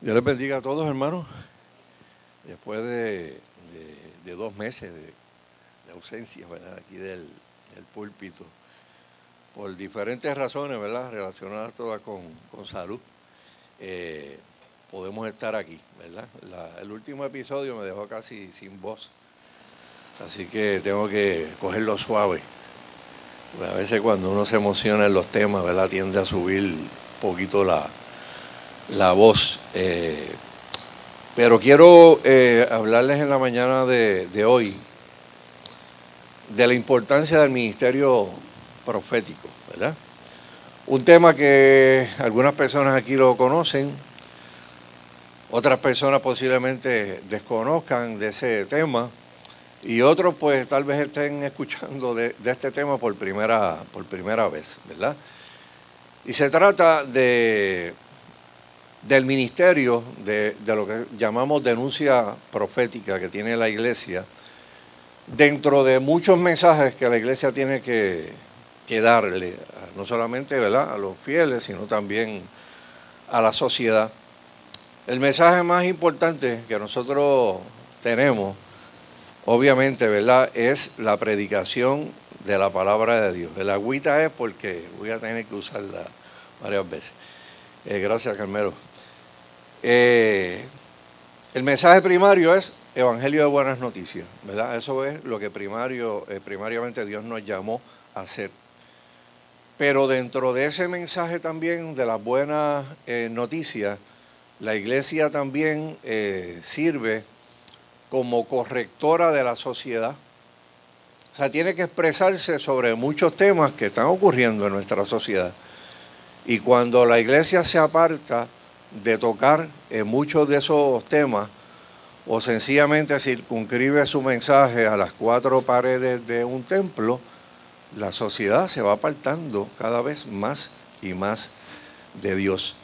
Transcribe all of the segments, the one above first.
Dios les bendiga a todos, hermanos. Después de, dos meses de, ausencia, ¿verdad? Aquí del, púlpito, por diferentes razones, ¿verdad? Relacionadas todas con, salud, eh, podemos estar aquí, ¿verdad? el último episodio me dejó casi sin voz, así que tengo que cogerlo suave. a veces cuando uno se emociona en los temas, ¿verdad? Tiende a subir un poquito la, la voz. Eh, pero quiero eh, hablarles en la mañana de, hoy de la importancia del ministerio profético, ¿verdad? Un tema que algunas personas aquí lo conocen, otras personas posiblemente desconozcan de ese tema y otros pues tal vez estén escuchando de, de este tema por primera, por primera vez, ¿verdad? Y se trata de del ministerio de, lo que llamamos denuncia profética que tiene la iglesia, dentro de muchos mensajes que la iglesia tiene que, darle, no solamente ¿verdad? a los fieles, sino también a la sociedad. El mensaje más importante que nosotros tenemos, obviamente, ¿verdad? es la predicación de la palabra de Dios. El agüita es porque voy a tener que usarla varias veces. Eh, gracias, Carmelo. Eh, el mensaje primario es Evangelio de Buenas Noticias, ¿verdad? Eso es lo que primario, eh, primariamente Dios nos llamó a hacer. Pero dentro de ese mensaje también de las buenas eh, noticias, la iglesia también sirve como correctora de la sociedad. O sea, tiene que expresarse sobre muchos temas que están ocurriendo en nuestra sociedad. Y cuando la iglesia se aparta de tocar muchos de esos temas o sencillamente circunscribe su mensaje a las cuatro paredes de un templo, la sociedad se va apartando cada vez más y más de Dios.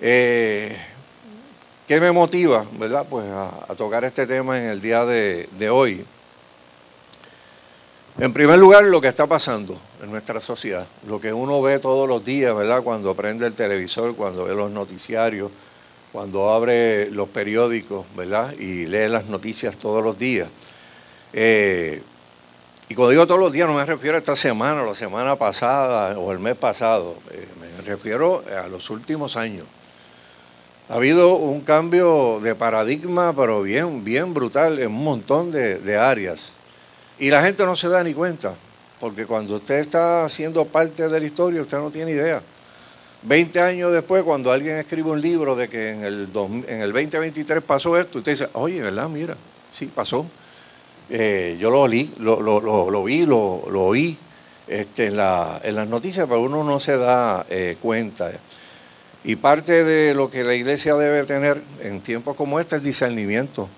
Eh, ¿Qué me motiva, verdad? Pues a, tocar este tema en el día de hoy. En primer lugar, lo que está pasando en nuestra sociedad, lo que uno ve todos los días, ¿verdad? Cuando prende el televisor, cuando ve los noticiarios, cuando abre los periódicos, ¿verdad? Y lee las noticias todos los días. Eh, y cuando digo todos los días, no me refiero a esta semana, la semana pasada, o el mes pasado, eh, me refiero a los últimos años. Ha habido un cambio de paradigma, pero bien, bien brutal en un montón de áreas. Y la gente no se da ni cuenta, porque cuando usted está siendo parte de la historia, usted no tiene idea. Veinte años después, cuando alguien escribe un libro de que en el, en el 2023 pasó esto, usted dice, oye, ¿verdad? Mira, sí, pasó. Eh, yo lo, li, lo, vi, lo, oí este, en, las noticias, pero uno no se da eh, cuenta. Y parte de lo que la iglesia debe tener en tiempos como este es discernimiento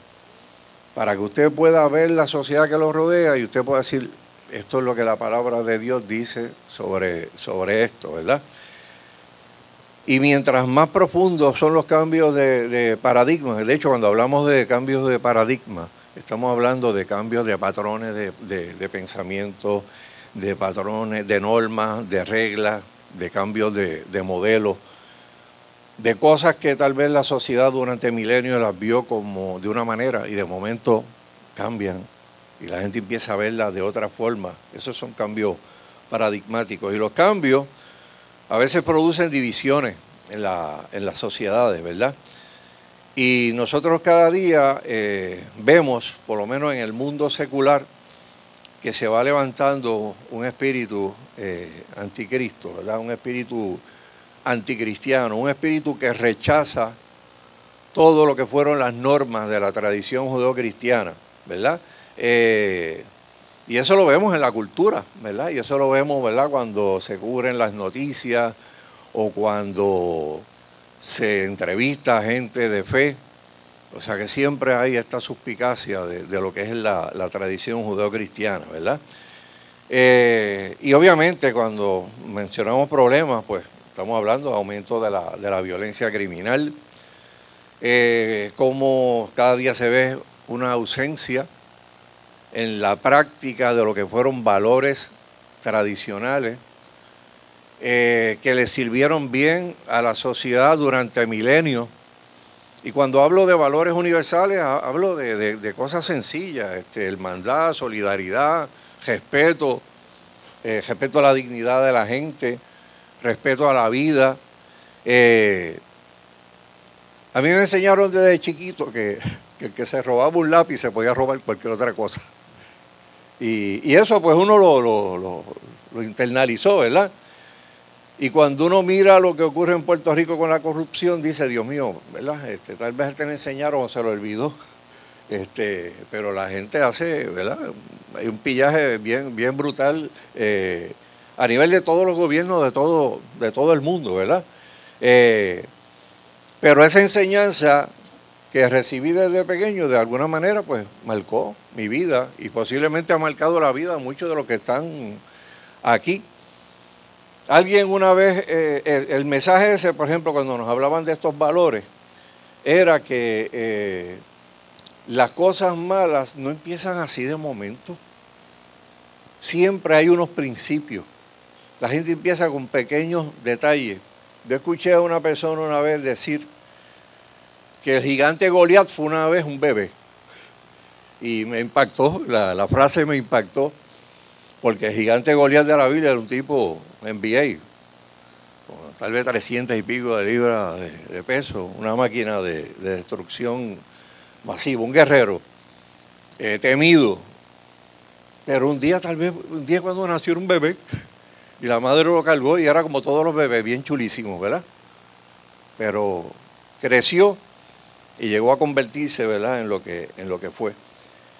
para que usted pueda ver la sociedad que lo rodea y usted pueda decir, esto es lo que la palabra de Dios dice sobre, sobre esto, ¿verdad? Y mientras más profundos son los cambios de, de paradigma, de hecho cuando hablamos de cambios de paradigma, estamos hablando de cambios de patrones de, de pensamiento, de patrones, de normas, de reglas, de cambios de, de modelos de cosas que tal vez la sociedad durante milenios las vio como de una manera y de momento cambian y la gente empieza a verlas de otra forma. Esos son cambios paradigmáticos. Y los cambios a veces producen divisiones en, la, en las sociedades, ¿verdad? Y nosotros cada día eh, vemos, por lo menos en el mundo secular, que se va levantando un espíritu eh, anticristo, ¿verdad? Un espíritu anticristiano, un espíritu que rechaza todo lo que fueron las normas de la tradición judeocristiana, ¿verdad? Eh, y eso lo vemos en la cultura, ¿verdad? Y eso lo vemos, ¿verdad? Cuando se cubren las noticias o cuando se entrevista a gente de fe. O sea que siempre hay esta suspicacia de, lo que es la, la tradición judeocristiana, ¿verdad? Eh, y obviamente cuando mencionamos problemas, pues Estamos hablando de aumento de la, violencia criminal, eh, cómo cada día se ve una ausencia en la práctica de lo que fueron valores tradicionales eh, que le sirvieron bien a la sociedad durante milenios. Y cuando hablo de valores universales, hablo de, cosas sencillas, este, hermandad, solidaridad, respeto, eh, respeto a la dignidad de la gente, respeto a la vida. Eh, a mí me enseñaron desde chiquito que, el que se robaba un lápiz se podía robar cualquier otra cosa. Y, eso pues uno lo, lo internalizó, ¿verdad? Y cuando uno mira lo que ocurre en Puerto Rico con la corrupción, dice, Dios mío, ¿verdad? Este, tal vez te lo enseñaron o se lo olvidó. Este, pero la gente hace, ¿verdad? Hay un pillaje bien, bien brutal eh, a nivel de todos los gobiernos de todo, de todo el mundo, ¿verdad? Eh, pero esa enseñanza que recibí desde pequeño, de alguna manera, pues marcó mi vida y posiblemente ha marcado la vida de muchos de los que están aquí. Alguien una vez, eh, el, mensaje ese, por ejemplo, cuando nos hablaban de estos valores, era que eh, las cosas malas no empiezan así de momento. Siempre hay unos principios. La gente empieza con pequeños detalles. Yo escuché a una persona una vez decir que el gigante Goliat fue una vez un bebé. Y me impactó, la, frase me impactó. Porque el gigante Goliat de la Biblia era un tipo NBA, con tal vez 300 y pico de libras de, peso, una máquina de, destrucción masiva, un guerrero eh, temido. Pero un día, tal vez, un día cuando nació un bebé, y la madre lo cargó y era como todos los bebés, bien chulísimos, ¿verdad? Pero creció y llegó a convertirse, ¿verdad?, en lo que, en lo que fue.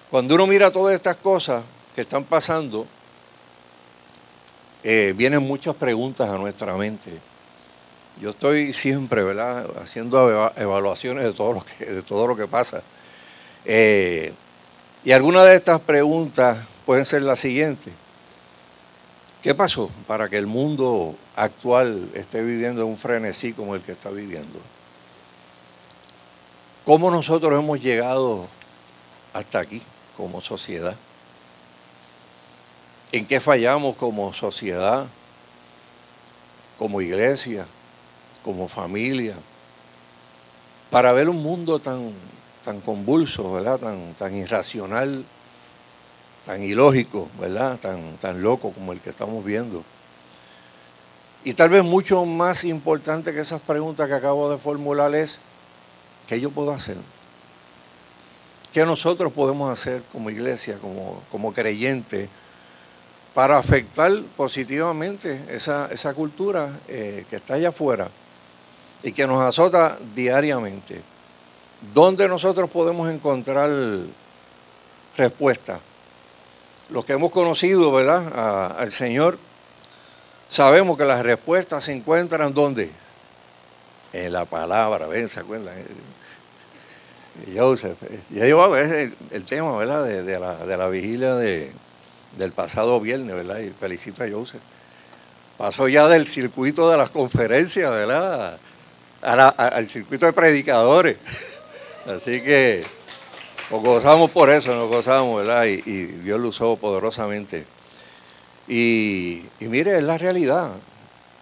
Cuando uno mira todas estas cosas que están pasando, eh, vienen muchas preguntas a nuestra mente. Yo estoy siempre, ¿verdad?, haciendo evaluaciones de todo lo que, de todo lo que pasa. Eh, y algunas de estas preguntas pueden ser las siguientes. ¿Qué pasó para que el mundo actual esté viviendo un frenesí como el que está viviendo? ¿Cómo nosotros hemos llegado hasta aquí como sociedad? ¿En qué fallamos como sociedad, como iglesia, como familia? Para ver un mundo tan, tan convulso, ¿verdad? Tan, tan irracional, tan ilógico, ¿verdad? Tan, tan loco como el que estamos viendo. Y tal vez mucho más importante que esas preguntas que acabo de formular es, ¿qué yo puedo hacer? ¿Qué nosotros podemos hacer como iglesia, como, como creyentes? para afectar positivamente esa, cultura eh, que está allá afuera y que nos azota diariamente. ¿Dónde nosotros podemos encontrar respuesta? Los que hemos conocido ¿verdad? al Señor, sabemos que las respuestas se encuentran ¿dónde? En la palabra, ¿ven? ¿Se acuerdan? Joseph, ya llevaba el, el tema ¿verdad? de, la, vigilia de, del pasado viernes, ¿verdad? Y felicito a Joseph. Pasó ya del circuito de las conferencias, ¿verdad? al circuito de predicadores. Así que nos gozamos por eso, nos gozamos, ¿verdad? Y, Dios lo usó poderosamente. Y, mire, es la realidad.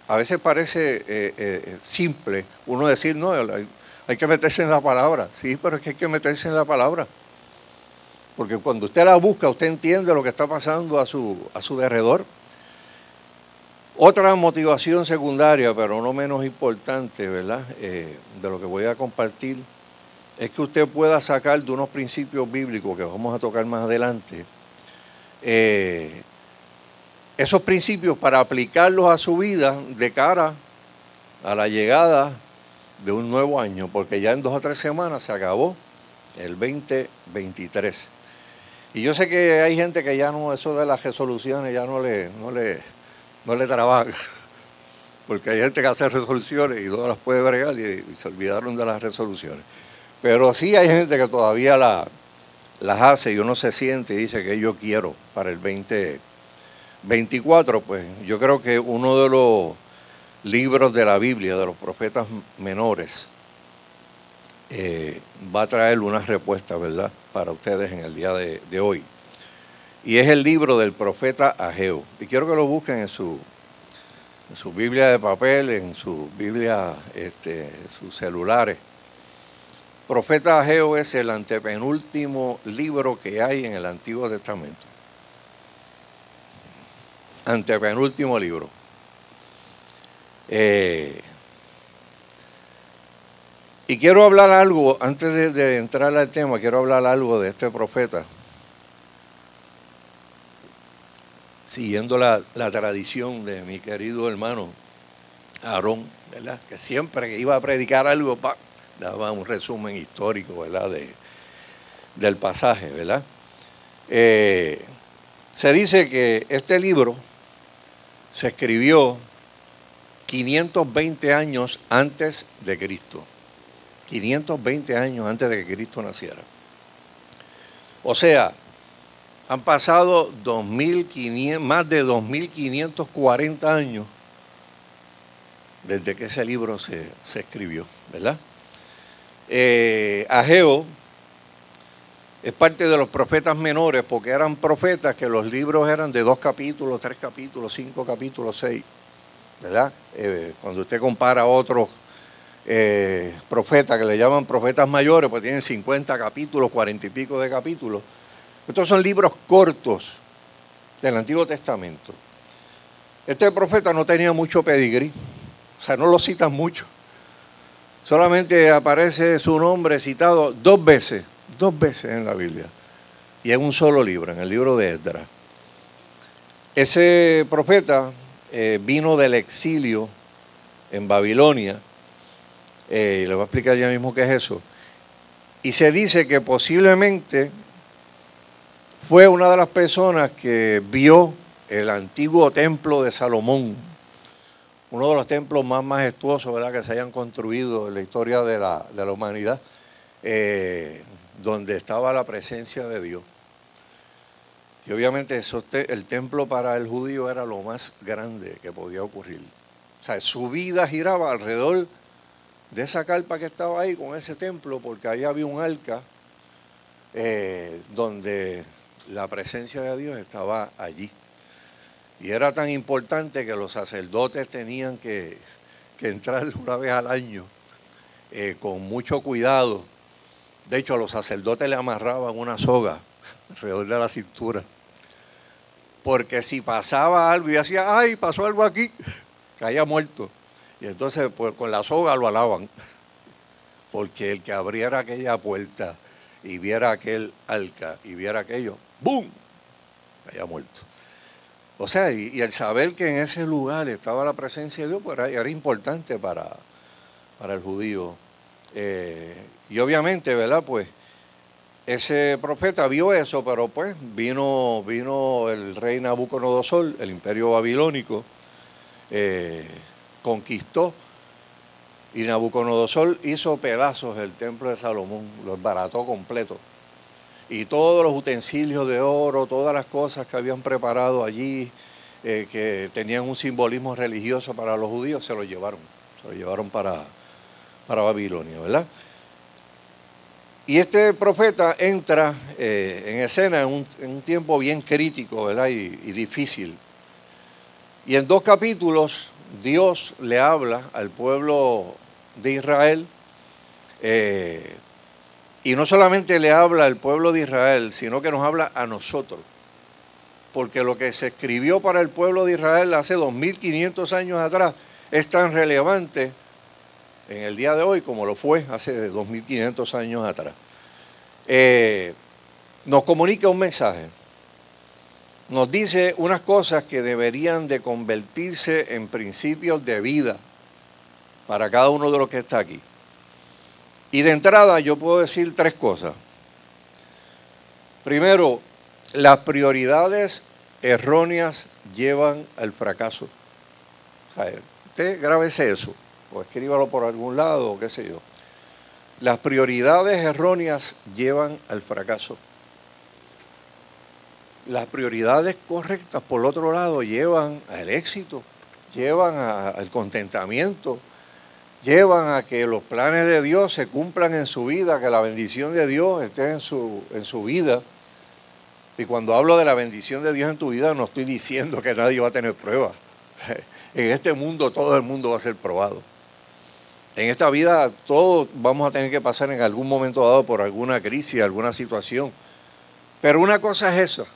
A veces parece eh, eh, simple uno decir, no, hay que meterse en la palabra. Sí, pero es que hay que meterse en la palabra. Porque cuando usted la busca, usted entiende lo que está pasando a su, a su derredor. Otra motivación secundaria, pero no menos importante, ¿verdad? Eh, de lo que voy a compartir, es que usted pueda sacar de unos principios bíblicos que vamos a tocar más adelante, eh, esos principios para aplicarlos a su vida de cara a la llegada de un nuevo año, porque ya en dos o tres semanas se acabó el 2023. Y yo sé que hay gente que ya no, eso de las resoluciones ya no le, no le, no le trabaja. Porque hay gente que hace resoluciones y no las puede bregar y, se olvidaron de las resoluciones. Pero sí hay gente que todavía la, las hace y uno se siente y dice que yo quiero para el 2024. Pues yo creo que uno de los libros de la Biblia, de los profetas menores, eh, va a traer una respuesta, ¿verdad?, para ustedes en el día de, hoy. Y es el libro del profeta Ageo. Y quiero que lo busquen en su, en su Biblia de papel, en su Biblia, este, sus celulares. Profeta Ageo es el antepenúltimo libro que hay en el Antiguo Testamento. Antepenúltimo libro. Eh, y quiero hablar algo, antes de, entrar al tema, quiero hablar algo de este profeta. Siguiendo la, la tradición de mi querido hermano Aarón, ¿verdad? Que siempre que iba a predicar algo, pa, daba un resumen histórico, ¿verdad? De, del pasaje, ¿verdad? Eh, se dice que este libro se escribió 520 años antes de Cristo. 520 años antes de que Cristo naciera. O sea, han pasado 2500, más de 2.540 años desde que ese libro se, se escribió, ¿verdad? Eh, Ageo es parte de los profetas menores porque eran profetas que los libros eran de dos capítulos, tres capítulos, cinco capítulos, seis. ¿Verdad? Eh, cuando usted compara a otros eh, profetas que le llaman profetas mayores, pues tienen 50 capítulos, 40 y pico de capítulos. Estos son libros cortos del Antiguo Testamento. Este profeta no tenía mucho pedigrí, o sea, no lo citan mucho. Solamente aparece su nombre citado dos veces, dos veces en la Biblia. Y en un solo libro, en el libro de Esdras. Ese profeta eh, vino del exilio en Babilonia. Eh, y le voy a explicar ya mismo qué es eso. Y se dice que posiblemente fue una de las personas que vio el antiguo templo de Salomón uno de los templos más majestuosos que se hayan construido en la historia de la, humanidad, eh, donde estaba la presencia de Dios. Y obviamente el templo para el judío era lo más grande que podía ocurrir. O sea, su vida giraba alrededor de esa carpa que estaba ahí con ese templo, porque ahí había un arca eh, donde la presencia de Dios estaba allí. Y era tan importante que los sacerdotes tenían que, entrar una vez al año eh, con mucho cuidado. De hecho, a los sacerdotes le amarraban una soga alrededor de la cintura. Porque si pasaba algo y decía, ay, pasó algo aquí, caía muerto. Y entonces, pues con la soga lo alaban. Porque el que abriera aquella puerta y viera aquel arca y viera aquello, ¡boom! Caía muerto. O sea, y, el saber que en ese lugar estaba la presencia de Dios, pues era, importante para, para, el judío. Eh, y obviamente, ¿verdad? Pues ese profeta vio eso, pero pues vino, vino el rey Nabucodonosor, el imperio babilónico, eh, conquistó y Nabucodonosor hizo pedazos el templo de Salomón, lo barató completo y todos los utensilios de oro, todas las cosas que habían preparado allí, eh, que tenían un simbolismo religioso para los judíos, se los llevaron, se los llevaron para, para Babilonia, ¿verdad? Y este profeta entra eh, en escena en un, tiempo bien crítico, ¿verdad? Y, difícil. Y en dos capítulos Dios le habla al pueblo de Israel eh, y no solamente le habla al pueblo de Israel, sino que nos habla a nosotros. Porque lo que se escribió para el pueblo de Israel hace 2500 años atrás es tan relevante en el día de hoy como lo fue hace 2500 años atrás. Eh, nos comunica un mensaje. Nos dice unas cosas que deberían de convertirse en principios de vida para cada uno de los que está aquí. Y de entrada yo puedo decir tres cosas. Primero, las prioridades erróneas llevan al fracaso. O sea, usted grábese eso, o escríbalo por algún lado, o qué sé yo. Las prioridades erróneas llevan al fracaso. Las prioridades correctas, por otro lado, llevan al éxito, llevan al contentamiento, llevan a que los planes de Dios se cumplan en su vida, que la bendición de Dios esté en su, en su vida. Y cuando hablo de la bendición de Dios en tu vida, no estoy diciendo que nadie va a tener pruebas. En este mundo todo el mundo va a ser probado. En esta vida todos vamos a tener que pasar en algún momento dado por alguna crisis, alguna situación. Pero una cosa es eso.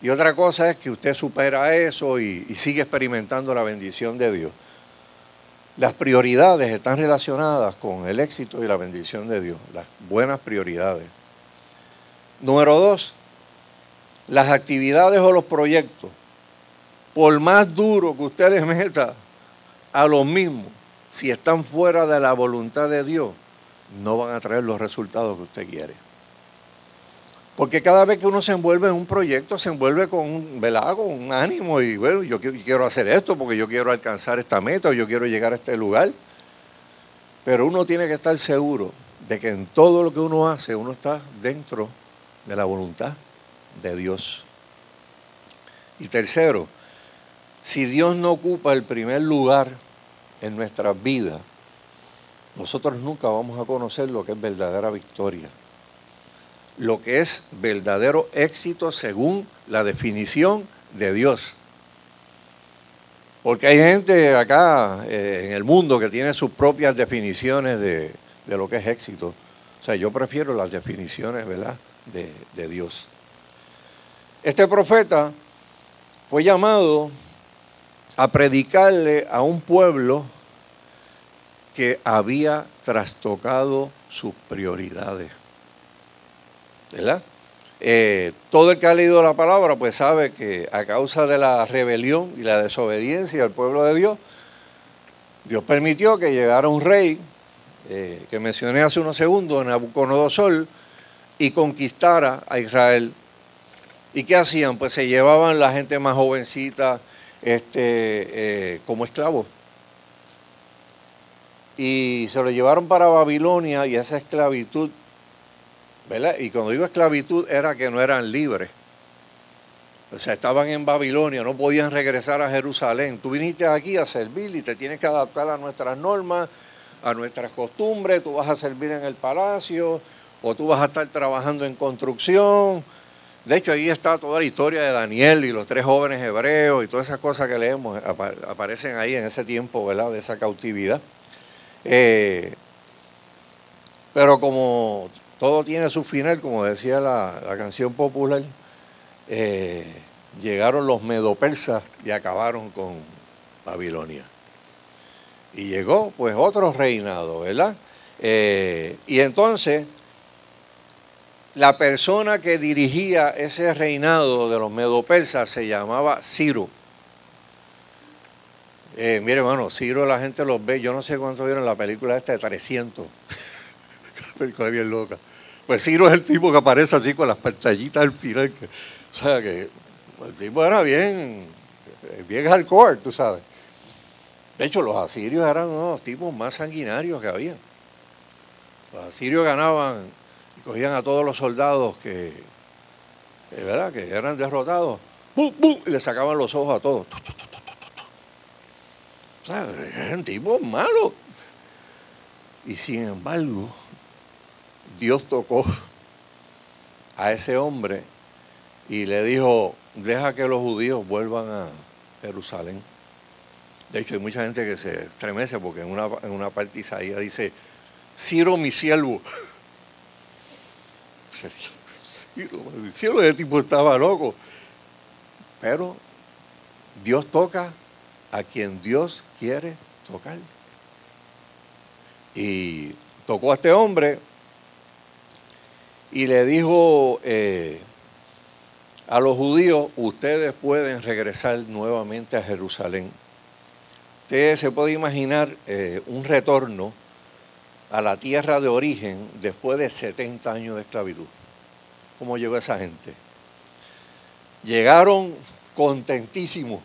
Y otra cosa es que usted supera eso y, y sigue experimentando la bendición de Dios. Las prioridades están relacionadas con el éxito y la bendición de Dios, las buenas prioridades. Número dos, las actividades o los proyectos, por más duro que usted les meta a los mismos, si están fuera de la voluntad de Dios, no van a traer los resultados que usted quiere. Porque cada vez que uno se envuelve en un proyecto, se envuelve con un, con un ánimo y bueno, yo quiero hacer esto porque yo quiero alcanzar esta meta o yo quiero llegar a este lugar. Pero uno tiene que estar seguro de que en todo lo que uno hace, uno está dentro de la voluntad de Dios. Y tercero, si Dios no ocupa el primer lugar en nuestras vidas, nosotros nunca vamos a conocer lo que es verdadera victoria lo que es verdadero éxito según la definición de Dios. Porque hay gente acá eh, en el mundo que tiene sus propias definiciones de, lo que es éxito. O sea, yo prefiero las definiciones, ¿verdad?, de, de Dios. Este profeta fue llamado a predicarle a un pueblo que había trastocado sus prioridades. ¿Verdad? Eh, todo el que ha leído la palabra pues sabe que a causa de la rebelión y la desobediencia del pueblo de Dios, Dios permitió que llegara un rey, eh, que mencioné hace unos segundos, Nabucodonosor, y conquistara a Israel. ¿Y qué hacían? Pues se llevaban la gente más jovencita este, eh, como esclavos. Y se lo llevaron para Babilonia y esa esclavitud y cuando digo esclavitud era que no eran libres. O sea, estaban en Babilonia, no podían regresar a Jerusalén. Tú viniste aquí a servir y te tienes que adaptar a nuestras normas, a nuestras costumbres. Tú vas a servir en el palacio o tú vas a estar trabajando en construcción. De hecho, ahí está toda la historia de Daniel y los tres jóvenes hebreos y todas esas cosas que leemos aparecen ahí en ese tiempo, ¿verdad? De esa cautividad. Eh, pero como todo tiene su final, como decía la, canción popular. Eh, llegaron los medopersas y acabaron con Babilonia. Y llegó pues otro reinado, ¿verdad? Eh, y entonces la persona que dirigía ese reinado de los medopersas se llamaba Ciro. Eh, mire, hermano, Ciro la gente los ve, yo no sé cuánto vieron la película esta de 300. película bien loca. Pues Ciro es el tipo que aparece así con las pantallitas al final. o sea que el tipo era bien, bien hardcore, tú sabes. De hecho, los asirios eran uno de los tipos más sanguinarios que había. Los asirios ganaban y cogían a todos los soldados que, ¿verdad? que eran derrotados y le sacaban los ojos a todos. O sea, eran tipos malos. Y sin embargo, Dios tocó a ese hombre y le dijo, deja que los judíos vuelvan a Jerusalén. De hecho, hay mucha gente que se estremece porque en una, en una parte Isaías dice, Ciro mi siervo. Ciro, Ciro, ese tipo estaba loco. Pero Dios toca a quien Dios quiere tocar. Y tocó a este hombre y le dijo eh, a los judíos, ustedes pueden regresar nuevamente a Jerusalén. Usted se puede imaginar eh, un retorno a la tierra de origen después de 70 años de esclavitud. ¿Cómo llegó esa gente? Llegaron contentísimos.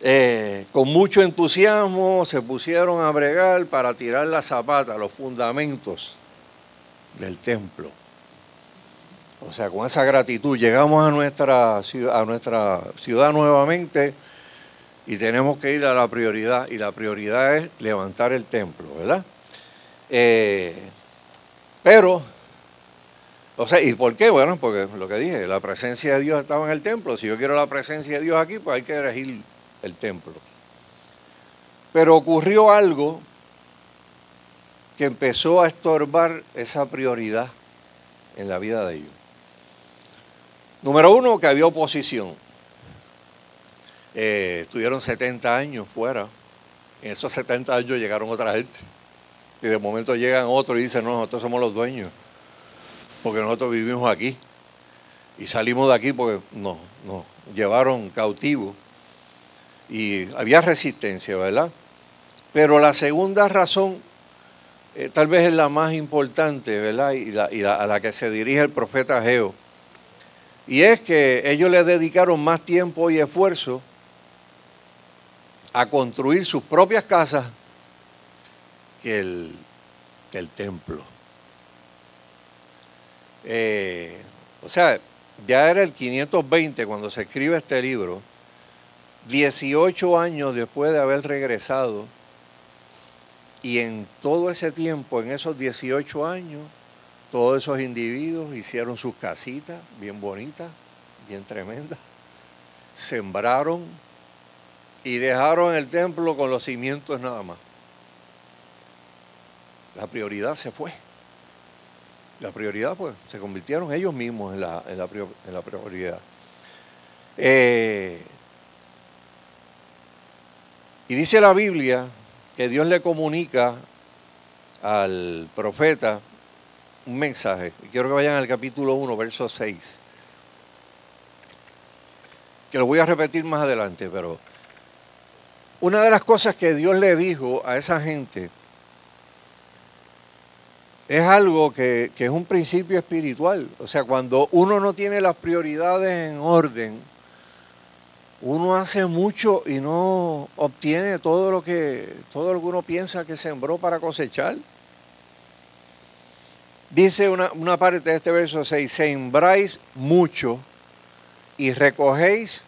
Eh, con mucho entusiasmo se pusieron a bregar para tirar la zapata, los fundamentos del templo. O sea, con esa gratitud llegamos a nuestra, ciudad, a nuestra ciudad nuevamente y tenemos que ir a la prioridad. Y la prioridad es levantar el templo, ¿verdad? Eh, pero, o sea, ¿y por qué? Bueno, porque lo que dije, la presencia de Dios estaba en el templo. Si yo quiero la presencia de Dios aquí, pues hay que elegir el templo. Pero ocurrió algo que empezó a estorbar esa prioridad en la vida de ellos. Número uno, que había oposición. Eh, estuvieron 70 años fuera. En esos 70 años llegaron otra gente. Y de momento llegan otros y dicen, no, nosotros somos los dueños, porque nosotros vivimos aquí. Y salimos de aquí porque nos, nos llevaron cautivos. Y había resistencia, ¿verdad? Pero la segunda razón, eh, tal vez es la más importante, ¿verdad? Y, a la que se dirige el profeta Geo. Y es que ellos le dedicaron más tiempo y esfuerzo a construir sus propias casas que el, el templo. Eh, o sea, ya era el 520 cuando se escribe este libro, 18 años después de haber regresado, y en todo ese tiempo, en esos 18 años, todos esos individuos hicieron sus casitas bien bonitas, bien tremendas, sembraron y dejaron el templo con los cimientos nada más. La prioridad se fue. La prioridad, pues, se convirtieron ellos mismos en la, en la, prioridad. Eh, y dice la Biblia que Dios le comunica al profeta un mensaje. Quiero que vayan al capítulo 1, verso 6. Que lo voy a repetir más adelante, pero una de las cosas que Dios le dijo a esa gente es algo que, es un principio espiritual. O sea, cuando uno no tiene las prioridades en orden, uno hace mucho y no obtiene todo lo que todo lo que piensa que sembró para cosechar. Dice una, una parte de este verso 6, sembráis mucho y recogéis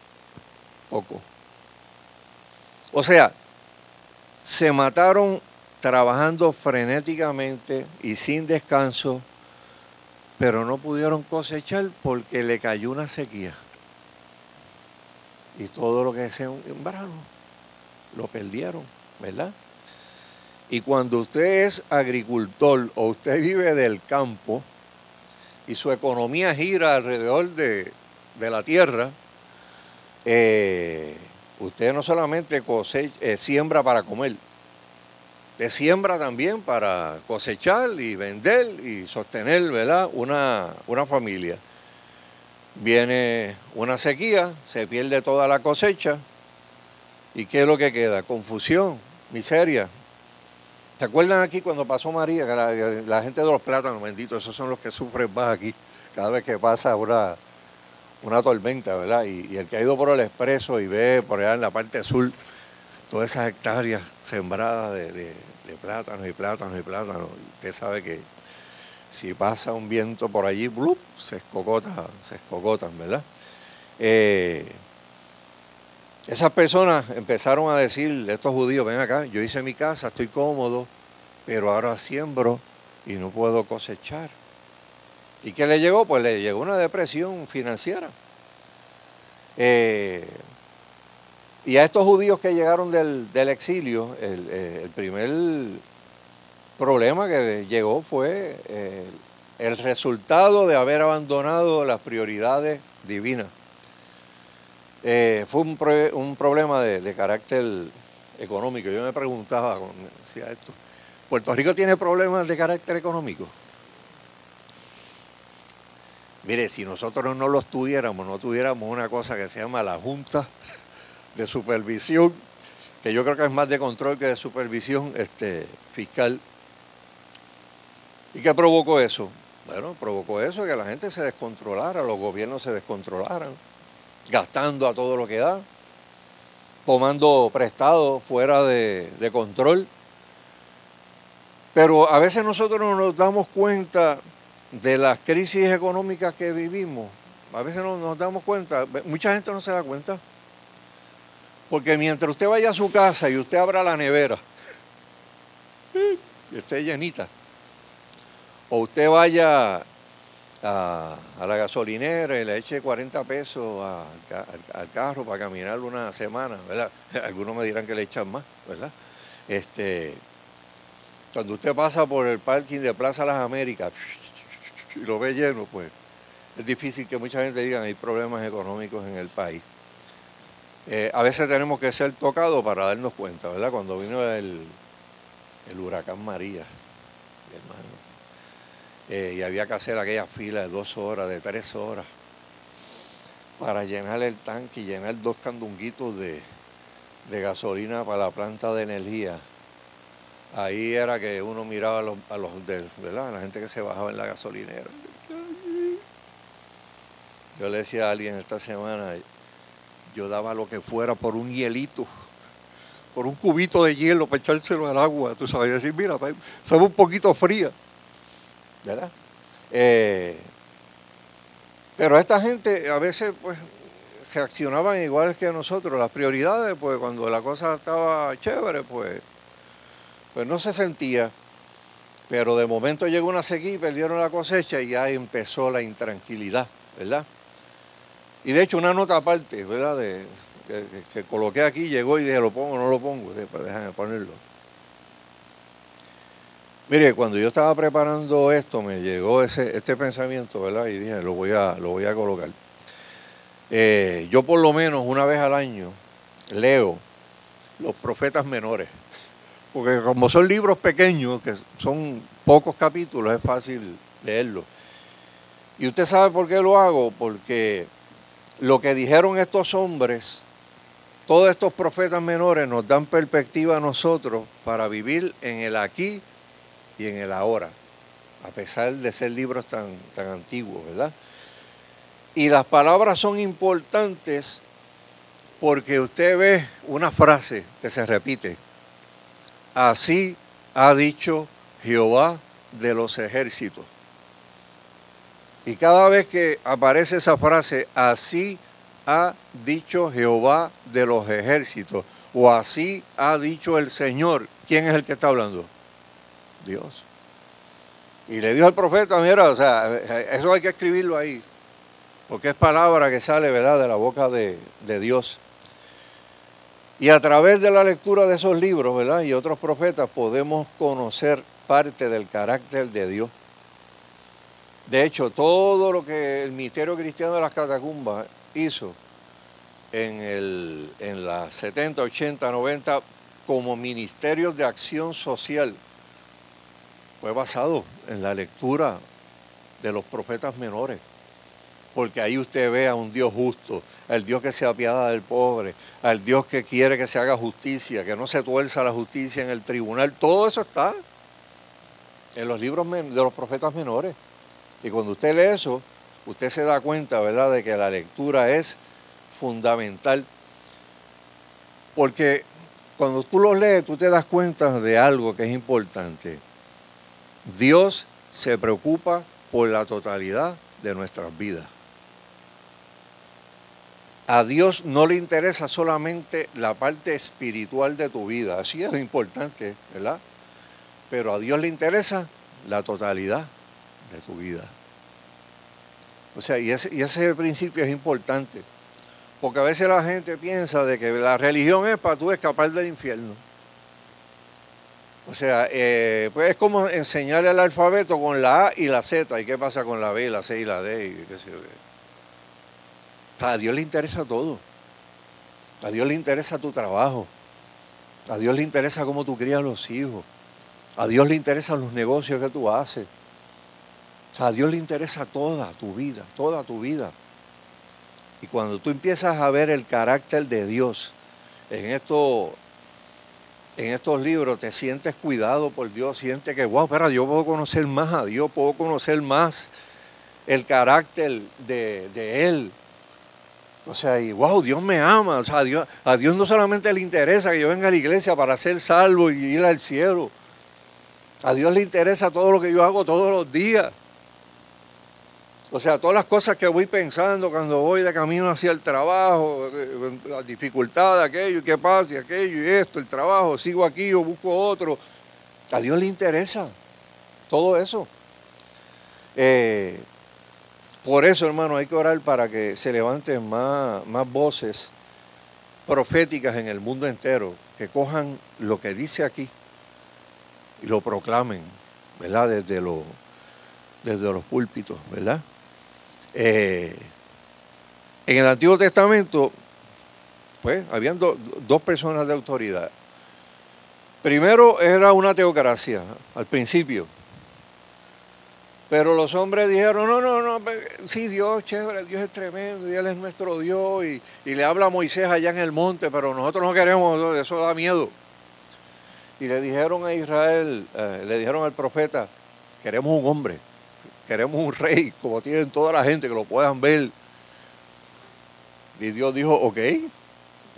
poco. O sea, se mataron trabajando frenéticamente y sin descanso, pero no pudieron cosechar porque le cayó una sequía. Y todo lo que sembraron lo perdieron, ¿verdad? Y cuando usted es agricultor o usted vive del campo y su economía gira alrededor de, la tierra, eh, usted no solamente cosecha, eh, siembra para comer, de siembra también para cosechar y vender y sostener ¿verdad? Una, una familia. Viene una sequía, se pierde toda la cosecha y ¿qué es lo que queda? Confusión, miseria. ¿Se acuerdan aquí cuando pasó María? La, gente de los plátanos, bendito, esos son los que sufren más aquí cada vez que pasa una, una tormenta, ¿verdad? Y, el que ha ido por el expreso y ve por allá en la parte sur todas esas hectáreas sembradas de de plátanos y plátanos y plátanos. Usted sabe que si pasa un viento por allí, ¡blup! se escocota, se escocotan, ¿verdad? Eh, esas personas empezaron a decir, estos judíos, ven acá, yo hice mi casa, estoy cómodo, pero ahora siembro y no puedo cosechar. ¿Y qué le llegó? Pues le llegó una depresión financiera. Eh, y a estos judíos que llegaron del, exilio, eh, el, primer problema que llegó fue eh, el resultado de haber abandonado las prioridades divinas. Eh, fue un, problema de, carácter económico. Yo me preguntaba, esto, ¿Puerto Rico tiene problemas de carácter económico? Mire, si nosotros no los tuviéramos, no tuviéramos una cosa que se llama la Junta de supervisión, que yo creo que es más de control que de supervisión este, fiscal. ¿Y qué provocó eso? Bueno, provocó eso, que la gente se descontrolara, los gobiernos se descontrolaran, gastando a todo lo que da, tomando prestado fuera de, control. Pero a veces nosotros no nos damos cuenta de las crisis económicas que vivimos. A veces no nos damos cuenta, mucha gente no se da cuenta. Porque mientras usted vaya a su casa y usted abra la nevera y esté llenita, o usted vaya a, la gasolinera y le eche 40 pesos al, carro para caminar una semana, ¿verdad? Algunos me dirán que le echan más, ¿verdad? Este, cuando usted pasa por el parking de Plaza Las Américas y lo ve lleno, pues es difícil que mucha gente diga hay problemas económicos en el país. Eh, a veces tenemos que ser tocados para darnos cuenta, ¿verdad? Cuando vino el, huracán María, eh, y había que hacer aquella fila de dos horas, de tres horas, para llenar el tanque y llenar dos candunguitos de, gasolina para la planta de energía. Ahí era que uno miraba a los, a de, la gente que se bajaba en la gasolinera. Yo le decía a alguien esta semana, yo daba lo que fuera por un hielito, por un cubito de hielo para echárselo al agua, tú sabes, decir, mira, sabe un poquito fría. ¿Verdad? Eh, pero esta gente a veces pues reaccionaban igual que nosotros. Las prioridades, pues cuando la cosa estaba chévere, pues, pues no se sentía. Pero de momento llegó una sequía perdieron la cosecha y ya empezó la intranquilidad, ¿verdad? Y de hecho una nota aparte, ¿verdad? Que, coloqué aquí, llegó y dije, ¿lo pongo no lo pongo? Pues déjame ponerlo. Mire, cuando yo estaba preparando esto, me llegó ese, este pensamiento, ¿verdad? Y dije, lo voy a, lo voy a colocar. Eh, yo por lo menos una vez al año leo los profetas menores, porque como son libros pequeños, que son pocos capítulos, es fácil leerlos. Y usted sabe por qué lo hago, porque lo que dijeron estos hombres, todos estos profetas menores nos dan perspectiva a nosotros para vivir en el aquí y en el ahora, a pesar de ser libros tan, tan antiguos, ¿verdad? Y las palabras son importantes porque usted ve una frase que se repite. Así ha dicho Jehová de los ejércitos. Y cada vez que aparece esa frase, así ha dicho Jehová de los ejércitos, o así ha dicho el Señor, ¿quién es el que está hablando? Dios. Y le dijo al profeta, mira, o sea, eso hay que escribirlo ahí, porque es palabra que sale, ¿verdad?, de la boca de, de Dios. Y a través de la lectura de esos libros, ¿verdad? Y otros profetas podemos conocer parte del carácter de Dios. De hecho, todo lo que el misterio cristiano de las catacumbas hizo en, el, en las 70, 80, 90 como ministerios de acción social, fue basado en la lectura de los profetas menores. Porque ahí usted ve a un Dios justo, al Dios que se apiada del pobre, al Dios que quiere que se haga justicia, que no se tuerza la justicia en el tribunal. Todo eso está en los libros de los profetas menores. Y cuando usted lee eso, usted se da cuenta, ¿verdad?, de que la lectura es fundamental. Porque cuando tú los lees, tú te das cuenta de algo que es importante Dios se preocupa por la totalidad de nuestras vidas. A Dios no le interesa solamente la parte espiritual de tu vida, así es importante, ¿verdad? Pero a Dios le interesa la totalidad de tu vida. O sea, y ese, y ese principio es importante, porque a veces la gente piensa de que la religión es para tú escapar del infierno. O sea, eh, pues es como enseñar el alfabeto con la A y la Z. ¿Y qué pasa con la B, la C y la D? Y qué sé A Dios le interesa todo. A Dios le interesa tu trabajo. A Dios le interesa cómo tú crías los hijos. A Dios le interesan los negocios que tú haces. O sea, a Dios le interesa toda tu vida, toda tu vida. Y cuando tú empiezas a ver el carácter de Dios en esto, en estos libros te sientes cuidado por Dios, sientes que, wow, espera, yo puedo conocer más a Dios, puedo conocer más el carácter de, Él. O sea, y wow, Dios me ama. O sea, a Dios no solamente le interesa que yo venga a la iglesia para ser salvo y ir al cielo. A Dios le interesa todo lo que yo hago todos los días. O sea, todas las cosas que voy pensando cuando voy de camino hacia el trabajo, eh, la dificultad de aquello, qué pasa, y aquello y esto, el trabajo, sigo aquí o busco otro. A Dios le interesa todo eso. Eh, Por eso, hermano, hay que orar para que se levanten más, más voces proféticas en el mundo entero, que cojan lo que dice aquí y lo proclamen, ¿verdad? Desde, lo, desde los púlpitos, ¿verdad? Eh, en el Antiguo Testamento, pues, habían dos personas de autoridad. Primero era una teocracia, al principio. Pero los hombres dijeron, no, no, no, sí, Dios, chévere, Dios es tremendo, y Él es nuestro Dios, y, le habla a Moisés allá en el monte, pero nosotros no queremos, eso da miedo. Y le dijeron a Israel, eh, le dijeron al profeta, queremos un hombre, queremos un rey, como tienen toda la gente, que lo puedan ver. Y Dios dijo, ok,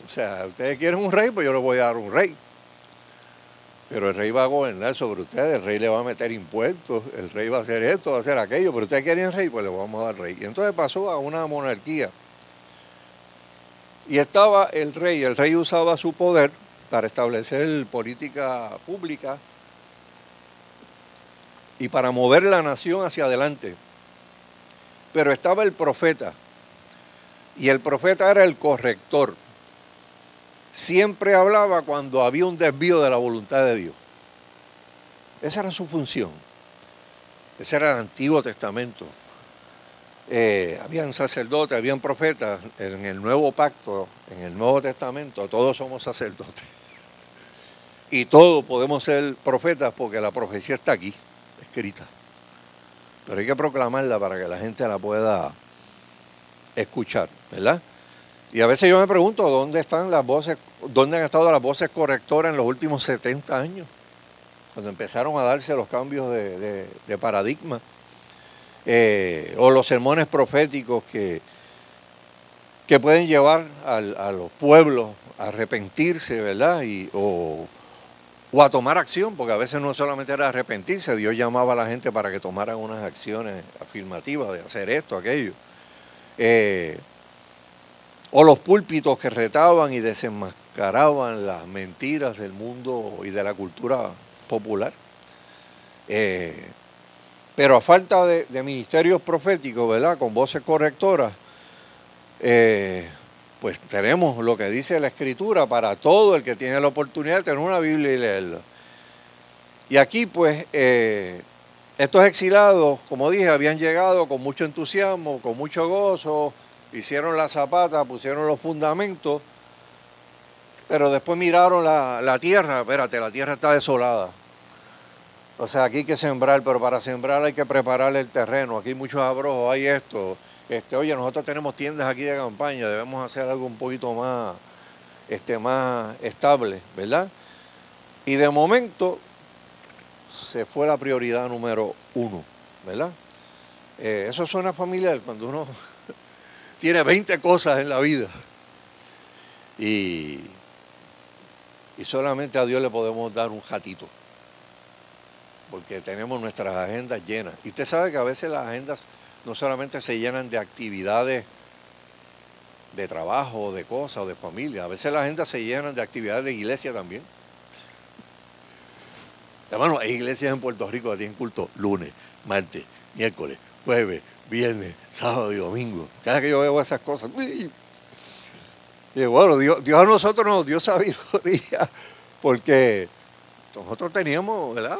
o sea, ustedes quieren un rey, pues yo les voy a dar un rey. Pero el rey va a gobernar sobre ustedes, el rey le va a meter impuestos, el rey va a hacer esto, va a hacer aquello, pero ustedes quieren rey, pues le vamos a dar rey. Y entonces pasó a una monarquía. Y estaba el rey, el rey usaba su poder para establecer política pública y para mover la nación hacia adelante. Pero estaba el profeta, y el profeta era el corrector siempre hablaba cuando había un desvío de la voluntad de Dios. Esa era su función. Ese era el Antiguo Testamento. Eh, habían sacerdotes, habían profetas. En el Nuevo Pacto, en el Nuevo Testamento, todos somos sacerdotes. Y todos podemos ser profetas porque la profecía está aquí, escrita. Pero hay que proclamarla para que la gente la pueda escuchar, ¿verdad? Y a veces yo me pregunto dónde están las voces, dónde han estado las voces correctoras en los últimos 70 años, cuando empezaron a darse los cambios de, paradigma, eh, o los sermones proféticos que, que pueden llevar a los pueblos a arrepentirse, ¿verdad? Y, o, a tomar acción, porque a veces no solamente era arrepentirse, Dios llamaba a la gente para que tomaran unas acciones afirmativas de hacer esto, aquello. Eh, o los púlpitos que retaban y desenmascaraban las mentiras del mundo y de la cultura popular. Eh, pero a falta de, ministerios proféticos, ¿verdad? Con voces correctoras, eh, pues tenemos lo que dice la Escritura para todo el que tiene la oportunidad de tener una Biblia y leerla. Y aquí, pues, eh, estos exilados, como dije, habían llegado con mucho entusiasmo, con mucho gozo, hicieron la zapata, pusieron los fundamentos, pero después miraron la, tierra, espérate, la tierra está desolada. O sea, aquí hay que sembrar, pero para sembrar hay que preparar el terreno. Aquí muchos abrojos, hay esto. Este, oye, nosotros tenemos tiendas aquí de campaña, debemos hacer algo un poquito más, este, más estable, ¿verdad? Y de momento se fue la prioridad número uno, ¿verdad? Eh, eso suena familiar cuando uno tiene 20 cosas en la vida. Y, y solamente a Dios le podemos dar un jatito. Porque tenemos nuestras agendas llenas. Y usted sabe que a veces las agendas no solamente se llenan de actividades de trabajo, de cosas, o de familia. A veces las agendas se llenan de actividades de iglesia también. Hermano, hay iglesias en Puerto Rico que tienen culto lunes, martes, miércoles, jueves, viernes, sábado y domingo. Cada que yo veo esas cosas, y bueno, Dios, a nosotros nos dio sabiduría, porque nosotros teníamos, ¿verdad?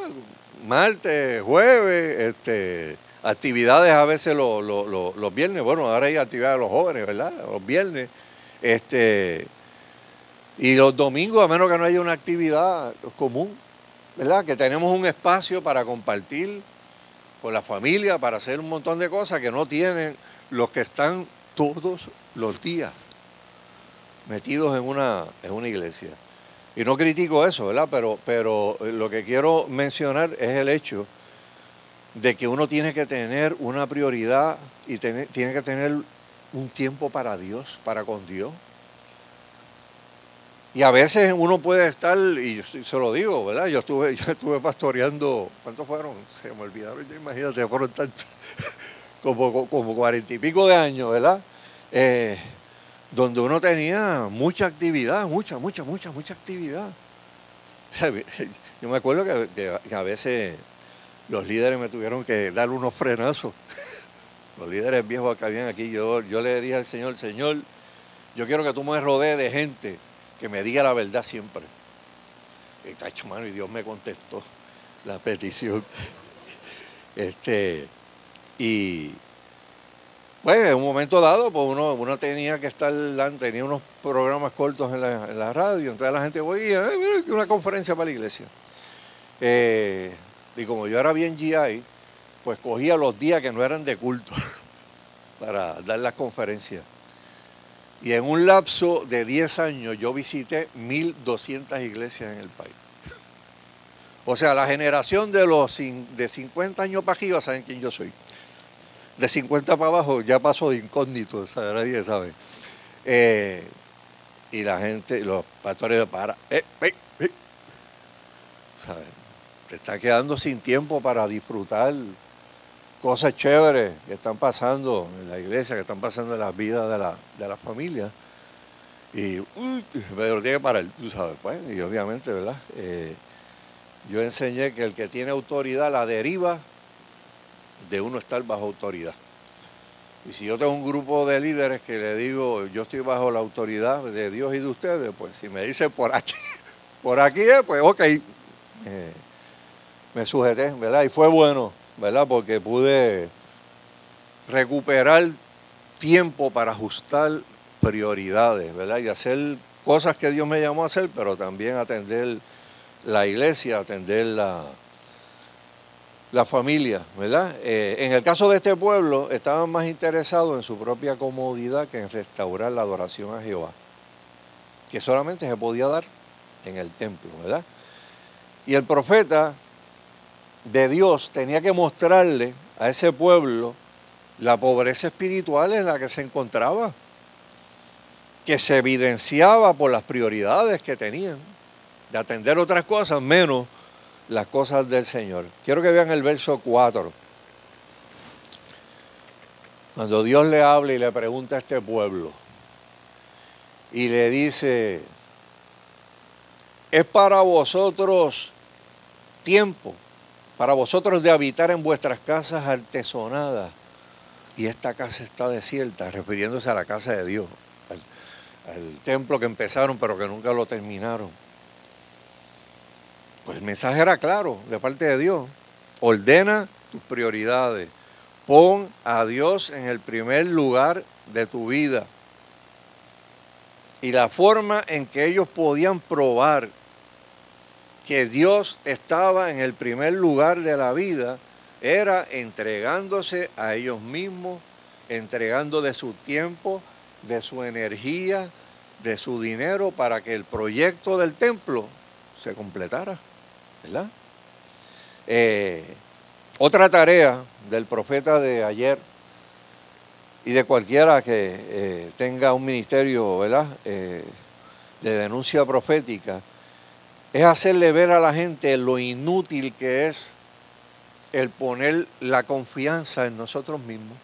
Martes, jueves, este, actividades a veces los, los, viernes, bueno, ahora hay actividades de los jóvenes, ¿verdad? Los viernes, este, y los domingos, a menos que no haya una actividad común, ¿verdad? Que tenemos un espacio para compartir con la familia para hacer un montón de cosas que no tienen los que están todos los días metidos en una, en una iglesia. Y no critico eso, ¿verdad? Pero, pero lo que quiero mencionar es el hecho de que uno tiene que tener una prioridad y tiene que tener un tiempo para Dios, para con Dios. Y a veces uno puede estar, y se lo digo, ¿verdad? Yo estuve, yo estuve pastoreando, ¿cuántos fueron? Se me olvidaron, imagínate, fueron tantos, como, cuarenta y pico de años, ¿verdad? Eh, donde uno tenía mucha actividad, mucha, mucha, mucha, mucha actividad. Yo me acuerdo que a veces los líderes me tuvieron que dar unos frenazos los líderes viejos que habían aquí, yo, yo le dije al Señor, Señor, yo quiero que tú me rodees de gente que me diga la verdad siempre. Y tacho, mano, y Dios me contestó la petición. Este, y bueno, en un momento dado, pues uno, uno tenía que estar, tenía unos programas cortos en la, radio, entonces la gente oía, eh, una conferencia para la iglesia. Eh, y como yo era bien GI, pues cogía los días que no eran de culto para dar las conferencias. Y en un lapso de 10 años yo visité 1.200 iglesias en el país. O sea, la generación de los de 50 años para arriba saben quién yo soy. De 50 para abajo ya paso de incógnito, o sea, nadie sabe. Eh, y la gente, los pastores de para, eh, eh, eh. Está quedando sin tiempo para disfrutar cosas chéveres que están pasando en la iglesia, que están pasando en la vida de la, de la familia. Y me lo tiene que parar, tú sabes, pues, y obviamente, ¿verdad? Eh, yo enseñé que el que tiene autoridad la deriva de uno estar bajo autoridad. Y si yo tengo un grupo de líderes que le digo, yo estoy bajo la autoridad de Dios y de ustedes, pues si me dicen por aquí, por aquí es, pues ok, eh, me sujeté, ¿verdad? Y fue bueno ¿verdad? Porque pude recuperar tiempo para ajustar prioridades, ¿verdad? Y hacer cosas que Dios me llamó a hacer, pero también atender la iglesia, atender la, la familia, ¿verdad? Eh, en el caso de este pueblo, estaban más interesados en su propia comodidad que en restaurar la adoración a Jehová, que solamente se podía dar en el templo, ¿verdad? Y el profeta de Dios tenía que mostrarle a ese pueblo la pobreza espiritual en la que se encontraba, que se evidenciaba por las prioridades que tenían, de atender otras cosas menos las cosas del Señor. Quiero que vean el verso 4. Cuando Dios le habla y le pregunta a este pueblo y le dice, es para vosotros tiempo para vosotros de habitar en vuestras casas artesonadas, y esta casa está desierta, refiriéndose a la casa de Dios, al, templo que empezaron pero que nunca lo terminaron. Pues el mensaje era claro de parte de Dios. Ordena tus prioridades. Pon a Dios en el primer lugar de tu vida. Y la forma en que ellos podían probar que Dios estaba en el primer lugar de la vida era entregándose a ellos mismos, entregando de su tiempo, de su energía, de su dinero para que el proyecto del templo se completara. ¿Verdad? Eh, otra tarea del profeta de ayer y de cualquiera que eh, tenga un ministerio ¿verdad? Eh, de denuncia profética es hacerle ver a la gente lo inútil que es el poner la confianza en nosotros mismos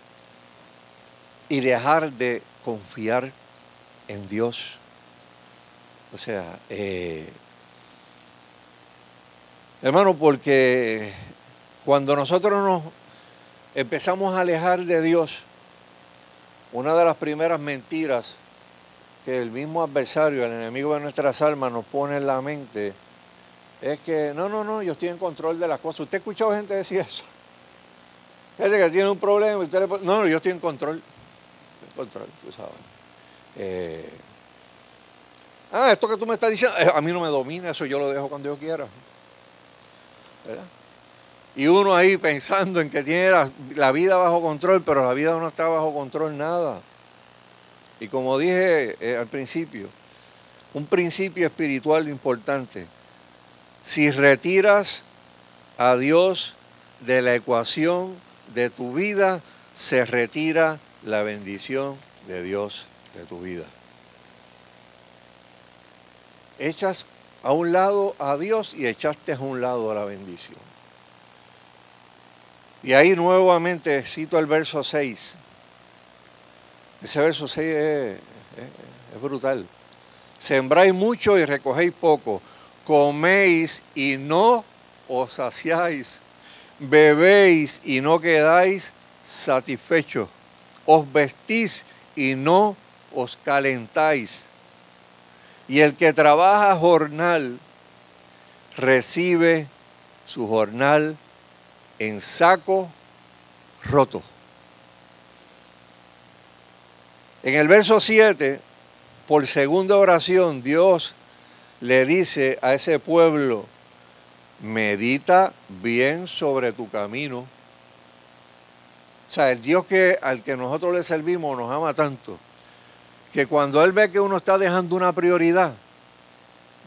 y dejar de confiar en Dios. O sea, eh, hermano, porque cuando nosotros nos empezamos a alejar de Dios, una de las primeras mentiras que el mismo adversario, el enemigo de nuestras almas, nos pone en la mente es que no, no, no, yo estoy en control de las cosas. ¿Usted ha escuchado gente decir eso? Gente que tiene un problema usted le No, no, yo estoy en control. En control, tú sabes. Eh, ah, esto que tú me estás diciendo, eh, a mí no me domina, eso yo lo dejo cuando yo quiera. ¿Verdad? Y uno ahí pensando en que tiene la vida bajo control, pero la vida no está bajo control nada. Y como dije eh, al principio, un principio espiritual importante. Si retiras a Dios de la ecuación de tu vida, se retira la bendición de Dios de tu vida. Echas a un lado a Dios y echaste a un lado a la bendición. Y ahí nuevamente cito el verso 6. Ese verso 6 es, brutal. Sembráis mucho y recogéis poco. Coméis y no os saciáis. Bebéis y no quedáis satisfechos, os vestís y no os calentáis. Y el que trabaja jornal recibe su jornal en saco roto. En el verso 7, por segunda oración, Dios le dice a ese pueblo, medita bien sobre tu camino. O sea, el Dios que, al que nosotros le servimos nos ama tanto que cuando Él ve que uno está dejando una prioridad,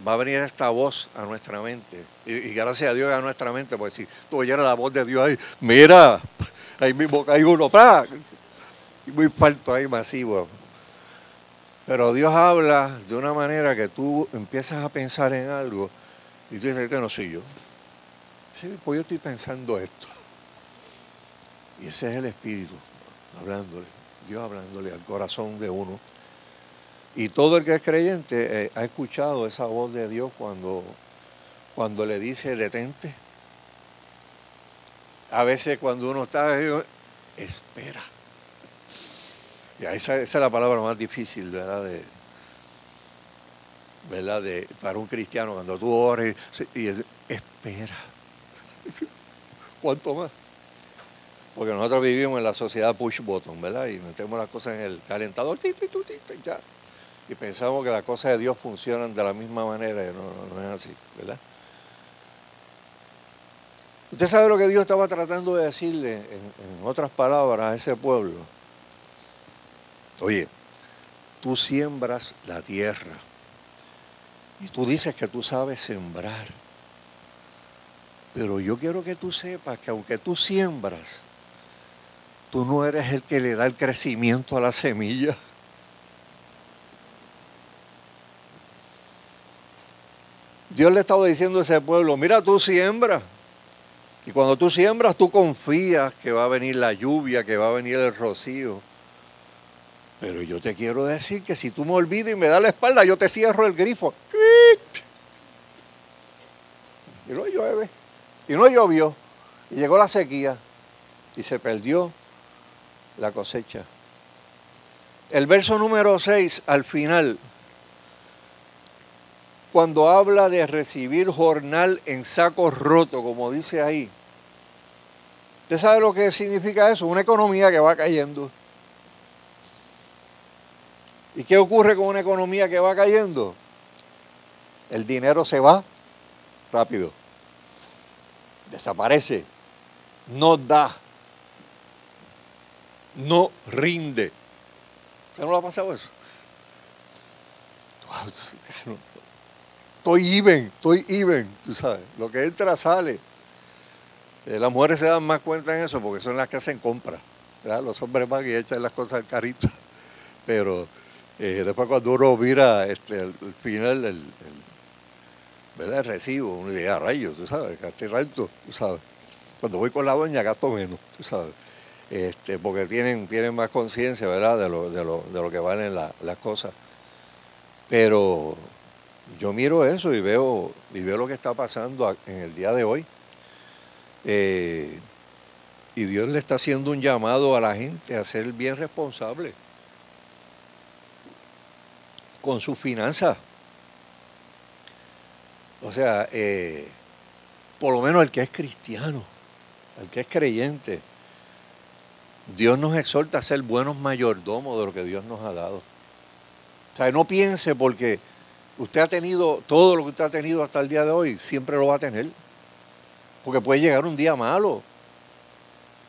va a venir esta voz a nuestra mente. Y, gracias a Dios a nuestra mente, porque si tú oyeras la voz de Dios ahí, mira, ahí mismo hay uno, ¡pra! Y muy falto ahí masivo. Pero Dios habla de una manera que tú empiezas a pensar en algo y tú dices, este no soy yo. Sí, pues yo estoy pensando esto. Y ese es el Espíritu hablándole, Dios hablándole al corazón de uno. Y todo el que es creyente eh, ha escuchado esa voz de Dios cuando, cuando le dice detente. A veces cuando uno está, espera. Esa, es la palabra más difícil, ¿verdad? ¿verdad? Para un cristiano, cuando tú ores y espera. ¿Cuánto más? Porque nosotros vivimos en la sociedad push button, ¿verdad? Y metemos las cosas en el calentador, ya y pensamos que las cosas de Dios funcionan de la misma manera y no, es así, ¿verdad? Usted sabe lo que Dios estaba tratando de decirle en otras palabras a ese pueblo. Oye, tú siembras la tierra y tú dices que tú sabes sembrar. Pero yo quiero que tú sepas que aunque tú siembras, tú no eres el que le da el crecimiento a la semilla. Dios le estaba diciendo a ese pueblo, mira, tú siembras. Y cuando tú siembras, tú confías que va a venir la lluvia, que va a venir el rocío. Pero yo te quiero decir que si tú me olvidas y me das la espalda, yo te cierro el grifo. Y no llueve. Y no llovió. Y llegó la sequía. Y se perdió la cosecha. El verso número 6, al final, cuando habla de recibir jornal en saco roto, como dice ahí. ¿Usted sabe lo que significa eso? Una economía que va cayendo. ¿Y qué ocurre con una economía que va cayendo? El dinero se va rápido. Desaparece. No da. No rinde. ¿Usted no le ha pasado eso? estoy even, estoy even, tú sabes. Lo que entra sale. Eh, las mujeres se dan más cuenta en eso porque son las que hacen compras. Los hombres van y echan las cosas al carrito. Pero eh, después cuando uno mira este, el, final, el, el, recibo, uno dice, a ah, rayos, tú sabes, gasté tanto, tú sabes. Cuando voy con la doña gasto menos, tú sabes. Este, porque tienen, tienen más conciencia, ¿verdad?, de lo, de, lo, de lo que valen las cosas. Pero yo miro eso y veo, y veo lo que está pasando en el día de hoy. Eh, y Dios le está haciendo un llamado a la gente a ser bien responsable con sus finanzas. O sea, eh, por lo menos el que es cristiano, el que es creyente, Dios nos exhorta a ser buenos mayordomos de lo que Dios nos ha dado. O sea, no piense porque usted ha tenido todo lo que usted ha tenido hasta el día de hoy, siempre lo va a tener. Porque puede llegar un día malo,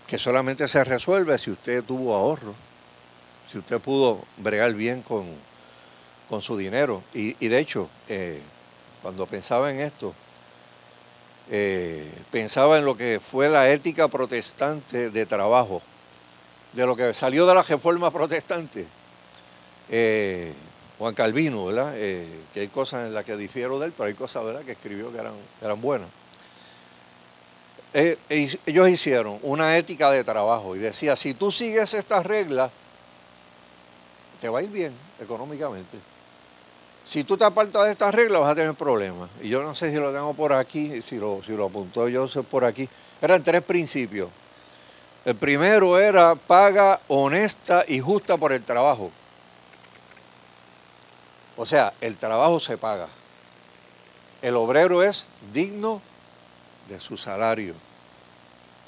que solamente se resuelve si usted tuvo ahorro, si usted pudo bregar bien con, con su dinero. Y, de hecho, eh, cuando pensaba en esto, eh, pensaba en lo que fue la ética protestante de trabajo, de lo que salió de la reforma protestante. Eh, Juan Calvino, ¿verdad? Que hay cosas en las que difiero de él, pero hay cosas, ¿verdad?, que escribió que eran, eran buenas. Ellos hicieron una ética de trabajo y decía, si tú sigues estas reglas, te va a ir bien económicamente. Si tú te apartas de estas reglas vas a tener problemas. Y yo no sé si lo tengo por aquí, si lo, si lo apuntó yo por aquí. Eran tres principios. El primero era paga honesta y justa por el trabajo. O sea, el trabajo se paga. El obrero es digno de su salario.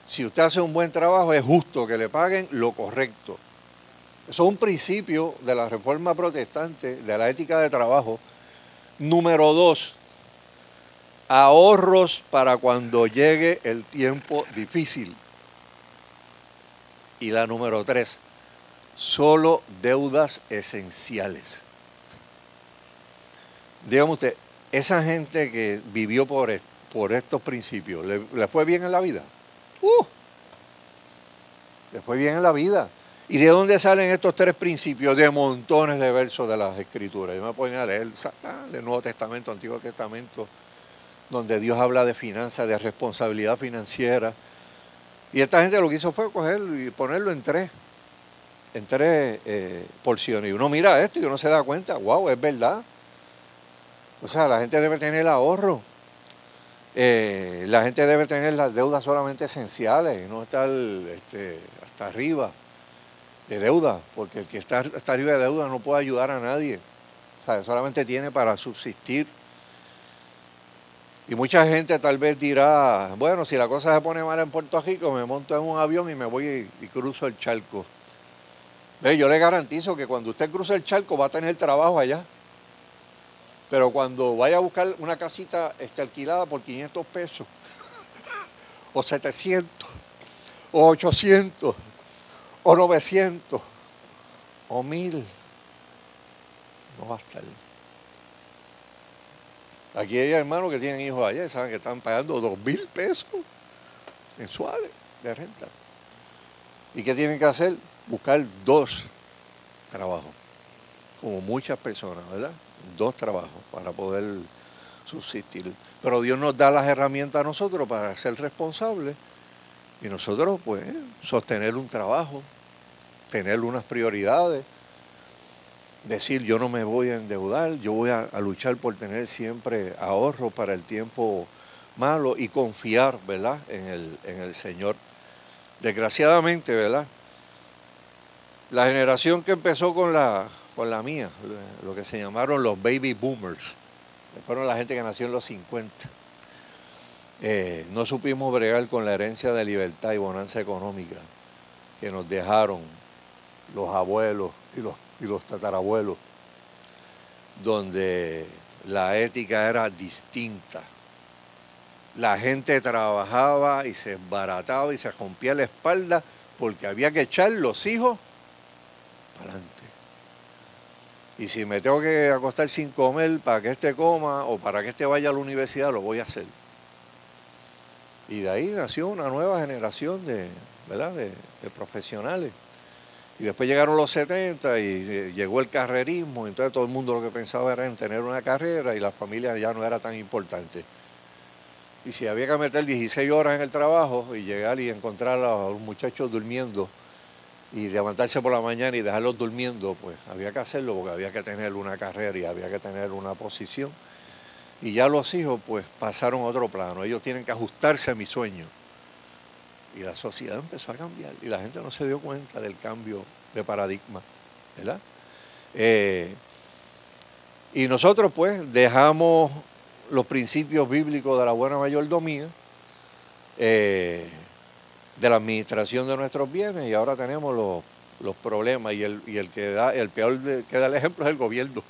Si usted hace un buen trabajo, es justo que le paguen lo correcto. Eso es un principio de la reforma protestante, de la ética de trabajo. Número dos, ahorros para cuando llegue el tiempo difícil. Y la número tres, solo deudas esenciales. Dígame usted, esa gente que vivió por, estos principios, ¿le, fue bien en la vida? ¡Uh! Le fue bien en la vida. ¿Y de dónde salen estos tres principios? De montones de versos de las escrituras. Yo me ponía a leer el Nuevo Testamento, Antiguo Testamento, donde Dios habla de finanzas, de responsabilidad financiera. Y esta gente lo que hizo fue cogerlo y ponerlo en tres, en tres eh, porciones. Y uno mira esto y uno se da cuenta, wow, es verdad. O sea, la gente debe tener ahorro. Eh, la gente debe tener las deudas solamente esenciales y no estar este, hasta arriba de deuda, porque el que está hasta arriba de deuda no puede ayudar a nadie. O sea, solamente tiene para subsistir. Y mucha gente tal vez dirá, bueno, si la cosa se pone mal en Puerto Rico, me monto en un avión y me voy y, cruzo el charco. Yo le garantizo que cuando usted cruce el charco va a tener trabajo allá. Pero cuando vaya a buscar una casita este, alquilada por 500 pesos, o 700, o 800, o 900, o 1000, no va a estar. Aquí hay hermanos que tienen hijos allá y saben que están pagando 2.000 pesos mensuales de renta. ¿Y qué tienen que hacer? Buscar dos trabajos, como muchas personas, ¿verdad? dos trabajos para poder subsistir. Pero Dios nos da las herramientas a nosotros para ser responsables y nosotros pues sostener un trabajo, tener unas prioridades, decir yo no me voy a endeudar, yo voy a, luchar por tener siempre ahorro para el tiempo malo y confiar, ¿verdad?, en el, en el Señor. Desgraciadamente, ¿verdad? La generación que empezó con la con la mía, lo que se llamaron los baby boomers. Fueron la gente que nació en los 50. Eh, no supimos bregar con la herencia de libertad y bonanza económica que nos dejaron los abuelos y los, y los tatarabuelos, donde la ética era distinta. La gente trabajaba y se embarataba y se rompía la espalda porque había que echar los hijos para adelante. Y si me tengo que acostar sin comer para que éste coma o para que éste vaya a la universidad, lo voy a hacer. Y de ahí nació una nueva generación de, ¿verdad? de, profesionales. Y después llegaron los 70 y eh, llegó el carrerismo, entonces todo el mundo lo que pensaba era en tener una carrera y la familia ya no era tan importante. Y si había que meter 16 horas en el trabajo y llegar y encontrar a los muchachos durmiendo, y levantarse por la mañana y dejarlos durmiendo, pues había que hacerlo porque había que tener una carrera y había que tener una posición. Y ya los hijos pues pasaron a otro plano, ellos tienen que ajustarse a mi sueño. Y la sociedad empezó a cambiar y la gente no se dio cuenta del cambio de paradigma, ¿verdad? Eh, y nosotros pues dejamos los principios bíblicos de la buena mayordomía. Eh, de la administración de nuestros bienes y ahora tenemos los, problemas y el, y el que da, el peor que da el ejemplo es el gobierno,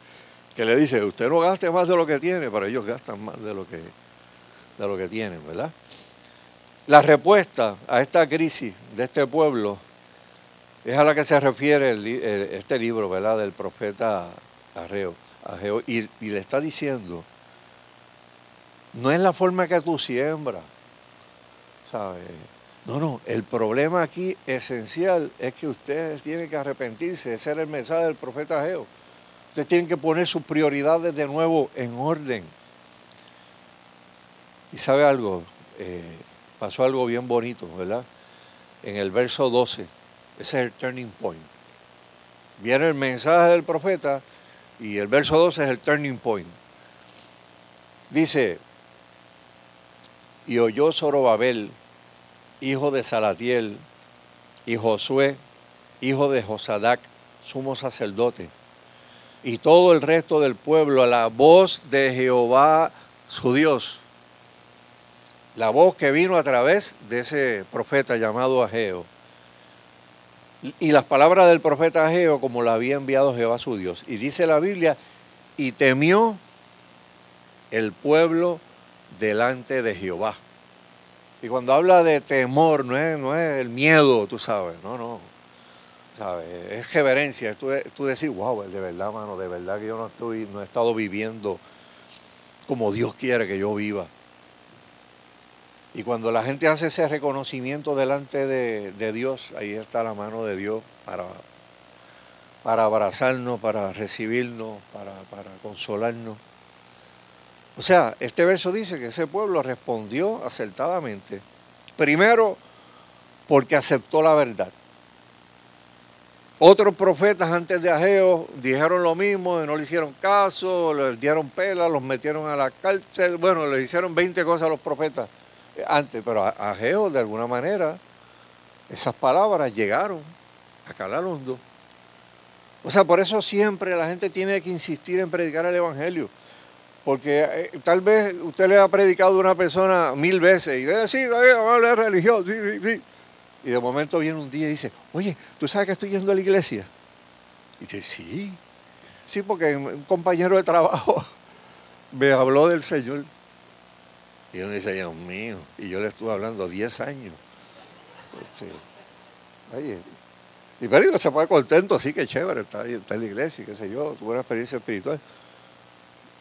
que le dice, usted no gaste más de lo que tiene, pero ellos gastan más de lo que, de lo que tienen, ¿verdad? La respuesta a esta crisis de este pueblo es a la que se refiere este libro, ¿verdad?, del profeta Arreo, y, le está diciendo, no es la forma que tú siembras, ¿sabes? No, no, el problema aquí esencial es que ustedes tienen que arrepentirse, ese era el mensaje del profeta Geo. Ustedes tienen que poner sus prioridades de nuevo en orden. Y sabe algo, eh, pasó algo bien bonito, ¿verdad? En el verso 12, ese es el turning point. Viene el mensaje del profeta y el verso 12 es el turning point. Dice, y oyó Zorobabel, hijo de Salatiel, y Josué, hijo de Josadac, sumo sacerdote, y todo el resto del pueblo a la voz de Jehová su Dios. La voz que vino a través de ese profeta llamado Ageo. Y las palabras del profeta Ageo como la había enviado Jehová su Dios. Y dice la Biblia, y temió el pueblo delante de Jehová. Y cuando habla de temor, no es, no es el miedo, tú sabes, no, no. Es reverencia, tú, tú decir, wow, de verdad, mano, de verdad que yo no, estoy, no he estado viviendo como Dios quiere que yo viva. Y cuando la gente hace ese reconocimiento delante de, Dios, ahí está la mano de Dios para, para abrazarnos, para recibirnos, para, consolarnos. O sea, este verso dice que ese pueblo respondió acertadamente. Primero, porque aceptó la verdad. Otros profetas antes de Ageo dijeron lo mismo, no le hicieron caso, les dieron pela, los metieron a la cárcel. Bueno, le hicieron 20 cosas a los profetas antes, pero a Ageo de alguna manera esas palabras llegaron a calar hondo. O sea, por eso siempre la gente tiene que insistir en predicar el Evangelio. Porque eh, tal vez usted le ha predicado a una persona mil veces y dice, sí, vamos a hablar de religión, sí, sí, sí. Y de momento viene un día y dice, oye, ¿tú sabes que estoy yendo a la iglesia? Y dice, sí. Sí, porque un compañero de trabajo me habló del Señor. Y uno dice, Dios mío, y yo le estuve hablando 10 años. Este, y me digo, se fue contento, sí, que chévere, está, está en la iglesia, qué sé yo, tuvo una experiencia espiritual.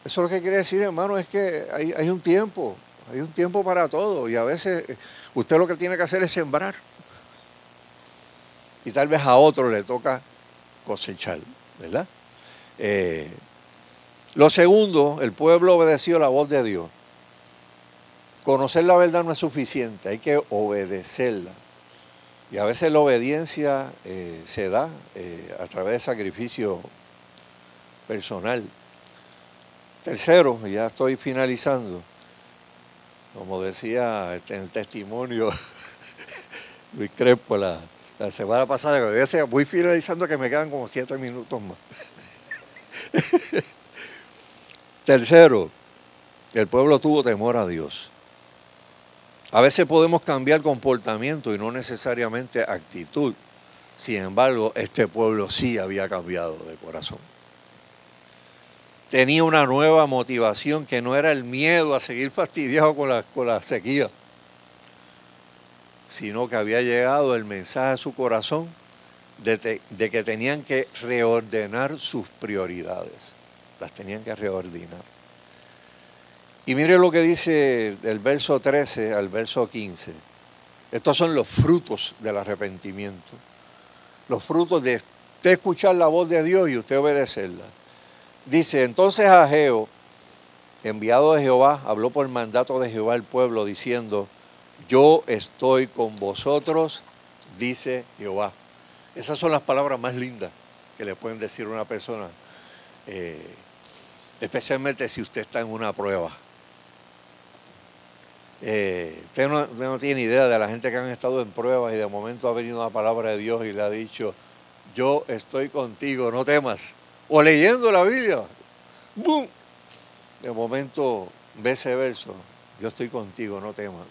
Eso lo que quiere decir, hermano, es que hay, hay un tiempo, hay un tiempo para todo y a veces usted lo que tiene que hacer es sembrar y tal vez a otro le toca cosechar, ¿verdad? Eh, lo segundo, el pueblo obedeció la voz de Dios. Conocer la verdad no es suficiente, hay que obedecerla. Y a veces la obediencia eh, se da eh, a través de sacrificio personal. Tercero, ya estoy finalizando, como decía en el testimonio Luis Crespo, la, la semana pasada, que voy finalizando que me quedan como siete minutos más. Tercero, el pueblo tuvo temor a Dios. A veces podemos cambiar comportamiento y no necesariamente actitud. Sin embargo, este pueblo sí había cambiado de corazón. Tenía una nueva motivación que no era el miedo a seguir fastidiado con la, sequía sino que había llegado el mensaje a su corazón de, que tenían que reordenar sus prioridades, las tenían que reordenar. Y mire lo que dice del verso 13 al verso 15. Estos son los frutos del arrepentimiento. Los frutos de usted escuchar la voz de Dios y usted obedecerla. Dice, entonces Ageo, enviado de Jehová, habló por mandato de Jehová al pueblo diciendo, yo estoy con vosotros, dice Jehová. Esas son las palabras más lindas que le pueden decir a una persona, eh, especialmente si usted está en una prueba. Eh, usted, no, tiene idea de la gente que han estado en pruebas y de momento ha venido la palabra de Dios y le ha dicho, yo estoy contigo, no temas. O leyendo la Biblia, ¡boom! De momento ve ese verso, yo estoy contigo, no temas.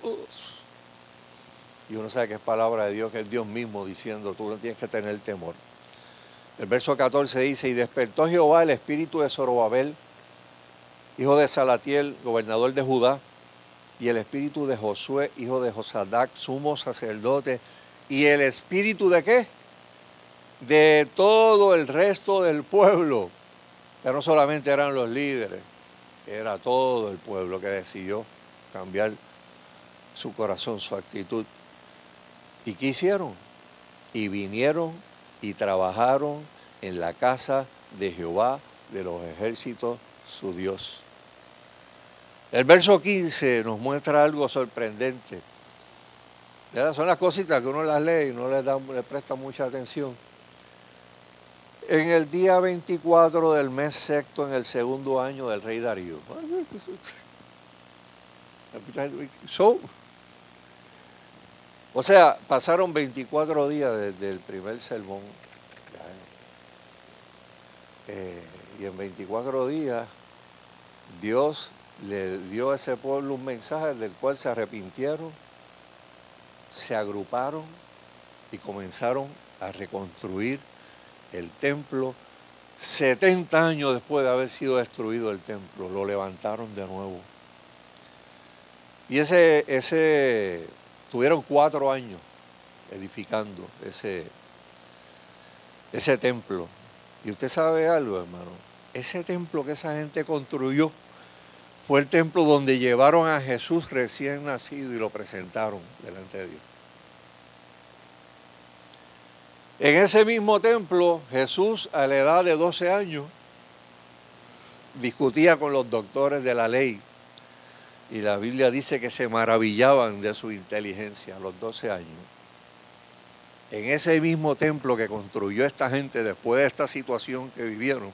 Y uno sabe que es palabra de Dios, que es Dios mismo diciendo, tú no tienes que tener temor. El verso 14 dice, y despertó Jehová el espíritu de Zorobabel, hijo de Salatiel, gobernador de Judá, y el espíritu de Josué, hijo de Josadac, sumo sacerdote, y el espíritu de qué? De todo el resto del pueblo. Que no solamente eran los líderes, era todo el pueblo que decidió cambiar su corazón, su actitud. ¿Y qué hicieron? Y vinieron y trabajaron en la casa de Jehová de los ejércitos, su Dios. El verso 15 nos muestra algo sorprendente. Son las cositas que uno las lee y no le, presta mucha atención. En el día 24 del mes sexto, en el segundo año del rey Darío. O sea, pasaron 24 días desde el primer sermón. Eh, y en 24 días Dios le dio a ese pueblo un mensaje del cual se arrepintieron, se agruparon y comenzaron a reconstruir el templo. 70 años después de haber sido destruido el templo, lo levantaron de nuevo. Y ese, ese, tuvieron cuatro años edificando ese, ese templo. Y usted sabe algo, hermano, ese templo que esa gente construyó fue el templo donde llevaron a Jesús recién nacido y lo presentaron delante de Dios. En ese mismo templo, Jesús a la edad de 12 años discutía con los doctores de la ley y la Biblia dice que se maravillaban de su inteligencia a los 12 años. En ese mismo templo que construyó esta gente después de esta situación que vivieron,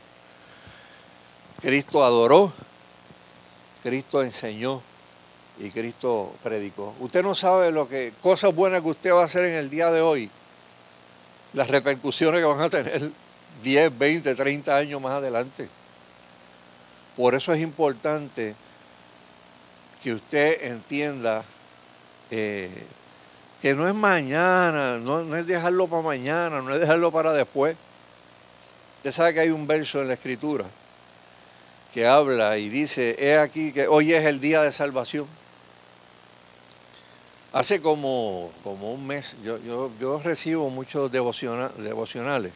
Cristo adoró, Cristo enseñó y Cristo predicó. Usted no sabe lo que cosas buenas que usted va a hacer en el día de hoy las repercusiones que van a tener 10, 20, 30 años más adelante. Por eso es importante que usted entienda eh, que no es mañana, no, no, es dejarlo para mañana, no es dejarlo para después. Usted sabe que hay un verso en la escritura que habla y dice, he aquí que hoy es el día de salvación. Hace como, como un mes, yo, yo, recibo muchos devocionales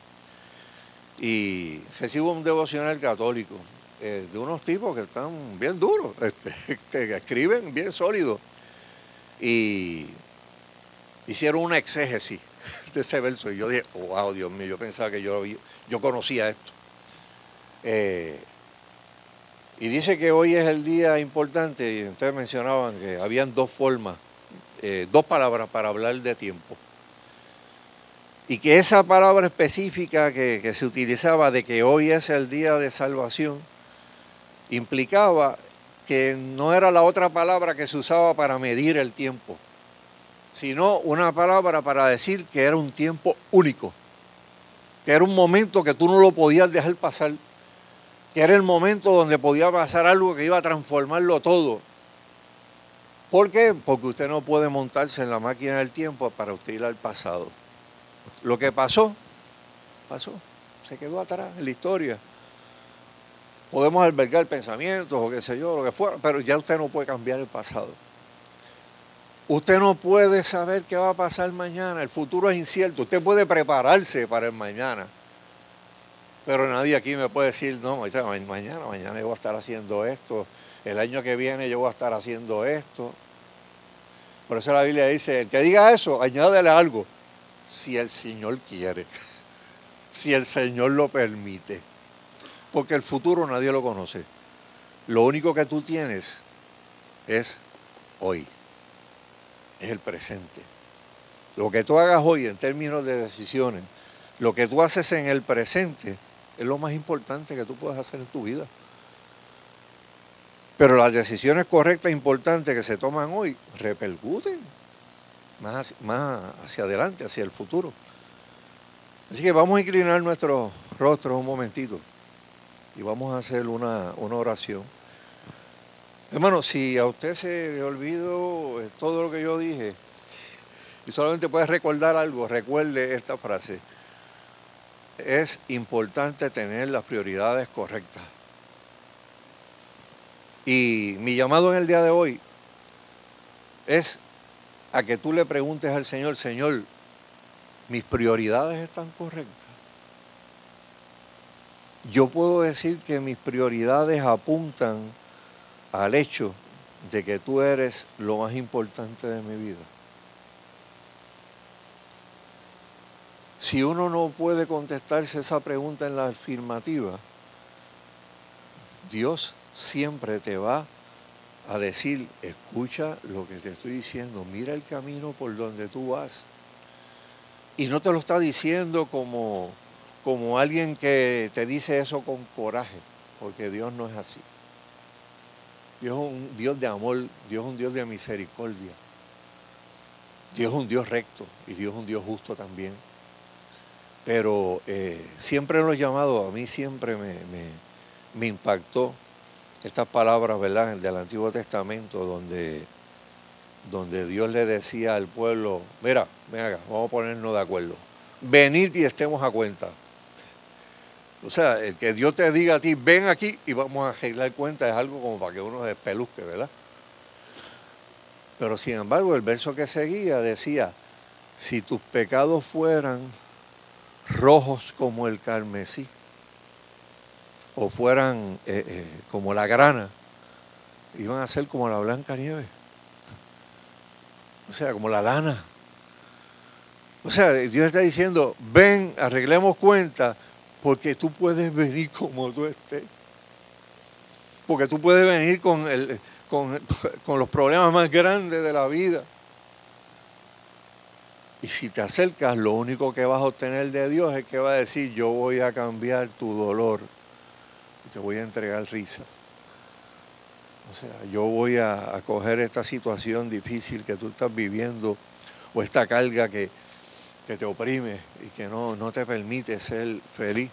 y recibo un devocional católico eh, de unos tipos que están bien duros, este, que escriben bien sólidos. Y hicieron una exégesis de ese verso y yo dije, wow, Dios mío, yo pensaba que yo, yo conocía esto. Eh, y dice que hoy es el día importante y ustedes mencionaban que habían dos formas eh, dos palabras para hablar de tiempo. Y que esa palabra específica que, se utilizaba de que hoy es el día de salvación, implicaba que no era la otra palabra que se usaba para medir el tiempo, sino una palabra para decir que era un tiempo único, que era un momento que tú no lo podías dejar pasar, que era el momento donde podía pasar algo que iba a transformarlo todo, ¿Por qué? Porque usted no puede montarse en la máquina del tiempo para usted ir al pasado. Lo que pasó, pasó. Se quedó atrás en la historia. Podemos albergar pensamientos o qué sé yo, lo que fuera, pero ya usted no puede cambiar el pasado. Usted no puede saber qué va a pasar mañana. El futuro es incierto. Usted puede prepararse para el mañana. Pero nadie aquí me puede decir, no, mañana, mañana yo voy a estar haciendo esto, el año que viene yo voy a estar haciendo esto. Por eso la Biblia dice, el que diga eso, añádele algo, si el Señor quiere, si el Señor lo permite. Porque el futuro nadie lo conoce. Lo único que tú tienes es hoy, es el presente. Lo que tú hagas hoy en términos de decisiones, lo que tú haces en el presente, es lo más importante que tú puedes hacer en tu vida. Pero las decisiones correctas e importantes que se toman hoy repercuten más, más hacia adelante, hacia el futuro. Así que vamos a inclinar nuestros rostros un momentito y vamos a hacer una, oración. Hermano, si a usted se le olvidó eh, todo lo que yo dije y solamente puede recordar algo, recuerde esta frase. Es importante tener las prioridades correctas. Y mi llamado en el día de hoy es a que tú le preguntes al Señor, Señor, ¿mis prioridades están correctas? Yo puedo decir que mis prioridades apuntan al hecho de que tú eres lo más importante de mi vida. Si uno no puede contestarse esa pregunta en la afirmativa, Dios siempre te va a decir, escucha lo que te estoy diciendo, mira el camino por donde tú vas. Y no te lo está diciendo como, como alguien que te dice eso con coraje, porque Dios no es así. Dios es un Dios de amor, Dios es un Dios de misericordia. Dios es un Dios recto y Dios es un Dios justo también. Pero eh, siempre los llamados, a mí siempre me, me impactó estas palabras, ¿verdad?, del Antiguo Testamento, donde, donde Dios le decía al pueblo, mira, venga, vamos a ponernos de acuerdo, venid y estemos a cuenta. O sea, el que Dios te diga a ti, ven aquí y vamos a arreglar cuenta, es algo como para que uno se despeluzque, ¿verdad? Pero sin embargo, el verso que seguía decía, si tus pecados fueran rojos como el carmesí, o fueran eh, eh, como la grana, iban a ser como la blanca nieve. O sea, como la lana. O sea, Dios está diciendo, ven, arreglemos cuenta, porque tú puedes venir como tú estés. Porque tú puedes venir con, el, con, con los problemas más grandes de la vida. Y si te acercas, lo único que vas a obtener de Dios es que va a decir, yo voy a cambiar tu dolor te voy a entregar risa. O sea, yo voy a, coger esta situación difícil que tú estás viviendo o esta carga que, te oprime y que no, no te permite ser feliz.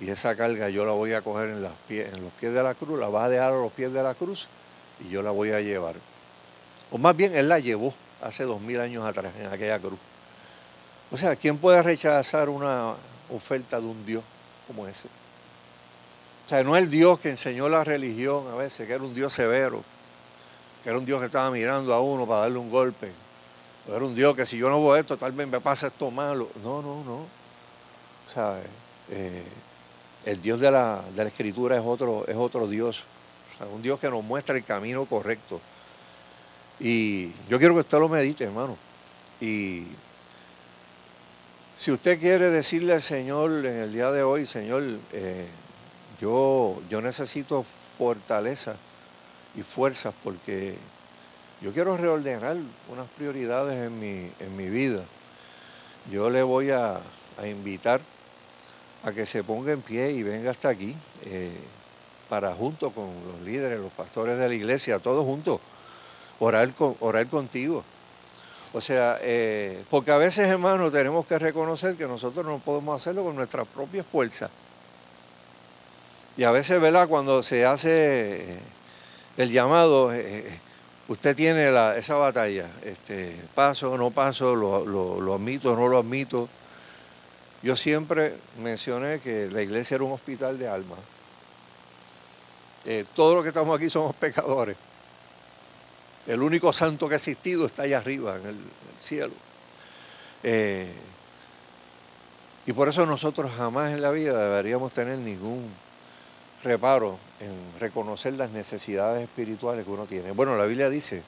Y esa carga yo la voy a coger en, en los pies de la cruz, la vas a dejar a los pies de la cruz y yo la voy a llevar. O más bien, Él la llevó hace dos mil años atrás en aquella cruz. O sea, ¿quién puede rechazar una oferta de un Dios como ese? O sea, no el Dios que enseñó la religión a veces, que era un Dios severo, que era un Dios que estaba mirando a uno para darle un golpe. O era un Dios que si yo no voy esto, tal vez me pasa esto malo. No, no, no. O sea, eh, el Dios de la, de la, Escritura es otro, es otro Dios. O sea, un Dios que nos muestra el camino correcto. Y yo quiero que usted lo medite, hermano. Y si usted quiere decirle al Señor en el día de hoy, Señor, eh, yo, yo necesito fortaleza y fuerzas porque yo quiero reordenar unas prioridades en mi, en mi vida. Yo le voy a, invitar a que se ponga en pie y venga hasta aquí eh, para junto con los líderes, los pastores de la iglesia, todos juntos, orar, orar contigo. O sea, eh, porque a veces, hermanos, tenemos que reconocer que nosotros no podemos hacerlo con nuestras propias fuerzas. Y a veces, ¿verdad? Cuando se hace el llamado, eh, eh, usted tiene esa batalla, este, paso, no paso, lo, lo, admito, no lo admito. Yo siempre mencioné que la iglesia era un hospital de alma. Eh, todos los que estamos aquí somos pecadores. El único santo que ha existido está allá arriba, en el, cielo. y por eso nosotros jamás en la vida deberíamos tener ningún reparo en reconocer las necesidades espirituales que uno tiene. Bueno, la Biblia dice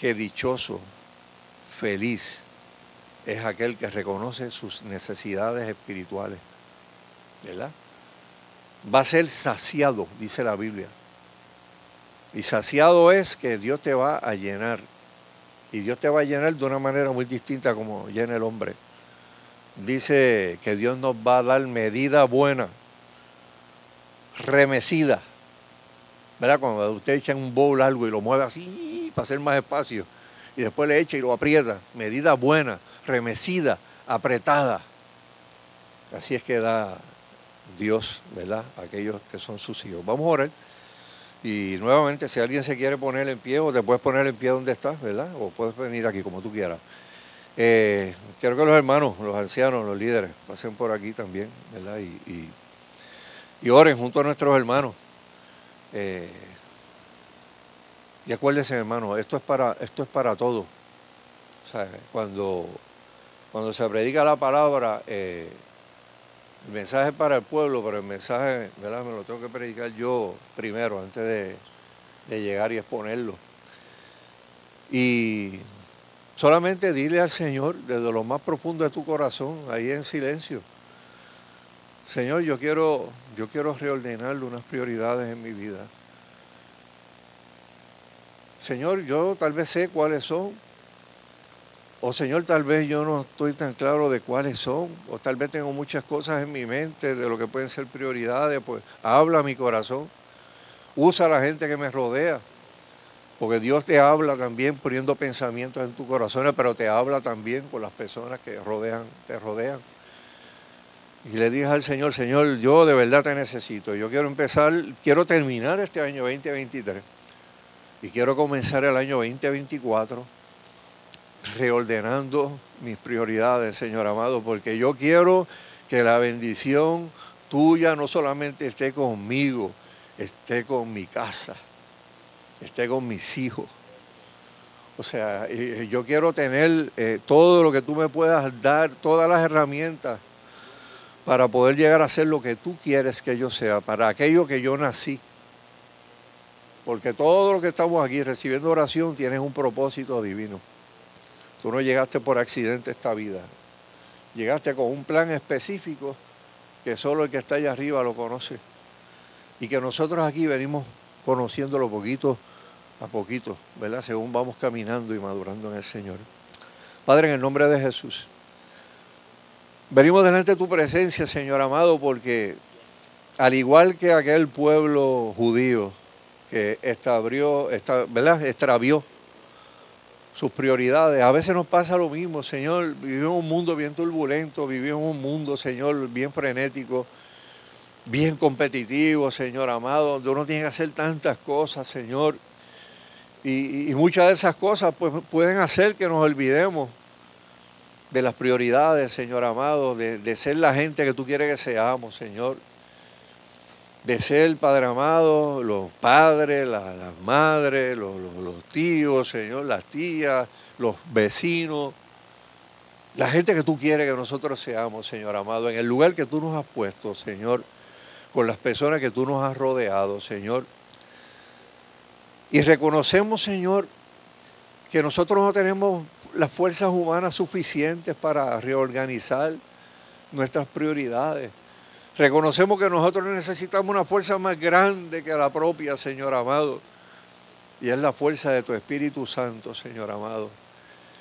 que dichoso, feliz es aquel que reconoce sus necesidades espirituales. ¿Verdad? Va a ser saciado, dice la Biblia. Y saciado es que Dios te va a llenar. Y Dios te va a llenar de una manera muy distinta como llena el hombre. Dice que Dios nos va a dar medida buena remecida. ¿Verdad? Cuando usted echa un bowl algo y lo mueve así para hacer más espacio y después le echa y lo aprieta, medida buena, remecida, apretada. Así es que da Dios, ¿verdad? aquellos que son sus hijos. Vamos a orar. Y nuevamente, si alguien se quiere poner en pie, o te puedes poner en pie donde estás, ¿verdad? O puedes venir aquí como tú quieras. Eh, quiero que los hermanos, los ancianos, los líderes, pasen por aquí también, ¿verdad? y y oren junto a nuestros hermanos. Eh, y acuérdense, hermanos, esto es para, esto es para todos. cuando, cuando se predica la palabra, eh, el mensaje para el pueblo, pero el mensaje, ¿verdad? Me lo tengo que predicar yo primero, antes de, de llegar y exponerlo. Y solamente dile al Señor desde lo más profundo de tu corazón, ahí en silencio, Señor, yo quiero, yo quiero reordenar unas prioridades en mi vida. Señor, yo tal vez sé cuáles son. O Señor, tal vez yo no estoy tan claro de cuáles son. O tal vez tengo muchas cosas en mi mente de lo que pueden ser prioridades. Pues habla mi corazón. Usa a la gente que me rodea. Porque Dios te habla también poniendo pensamientos en tu corazón, pero te habla también con las personas que rodean, te rodean. Y le dije al Señor, Señor, yo de verdad te necesito. Yo quiero empezar, quiero terminar este año 2023 y quiero comenzar el año 2024 reordenando mis prioridades, Señor amado, porque yo quiero que la bendición tuya no solamente esté conmigo, esté con mi casa esté con mis hijos. O sea, yo quiero tener eh, todo lo que tú me puedas dar, todas las herramientas para poder llegar a ser lo que tú quieres que yo sea, para aquello que yo nací. Porque todo lo que estamos aquí recibiendo oración tienes un propósito divino. Tú no llegaste por accidente a esta vida. Llegaste con un plan específico que solo el que está allá arriba lo conoce. Y que nosotros aquí venimos conociéndolo poquito a poquito, ¿verdad? Según vamos caminando y madurando en el Señor. Padre, en el nombre de Jesús, venimos delante de tu presencia, Señor amado, porque al igual que aquel pueblo judío que estabrió, ¿verdad? extravió sus prioridades, a veces nos pasa lo mismo, Señor, vivimos un mundo bien turbulento, vivimos un mundo, Señor, bien frenético, bien competitivo, Señor amado, donde uno tiene que hacer tantas cosas, Señor, y, muchas de esas cosas pues, pueden hacer que nos olvidemos de las prioridades, Señor amado, de, ser la gente que tú quieres que seamos, Señor. De ser, Padre amado, los padres, las madres, los, los tíos, Señor, las tías, los vecinos, la gente que tú quieres que nosotros seamos, Señor amado, en el lugar que tú nos has puesto, Señor, con las personas que tú nos has rodeado, Señor. Y reconocemos, Señor, que nosotros no tenemos las fuerzas humanas suficientes para reorganizar nuestras prioridades. Reconocemos que nosotros necesitamos una fuerza más grande que la propia, Señor amado. Y es la fuerza de tu Espíritu Santo, Señor amado.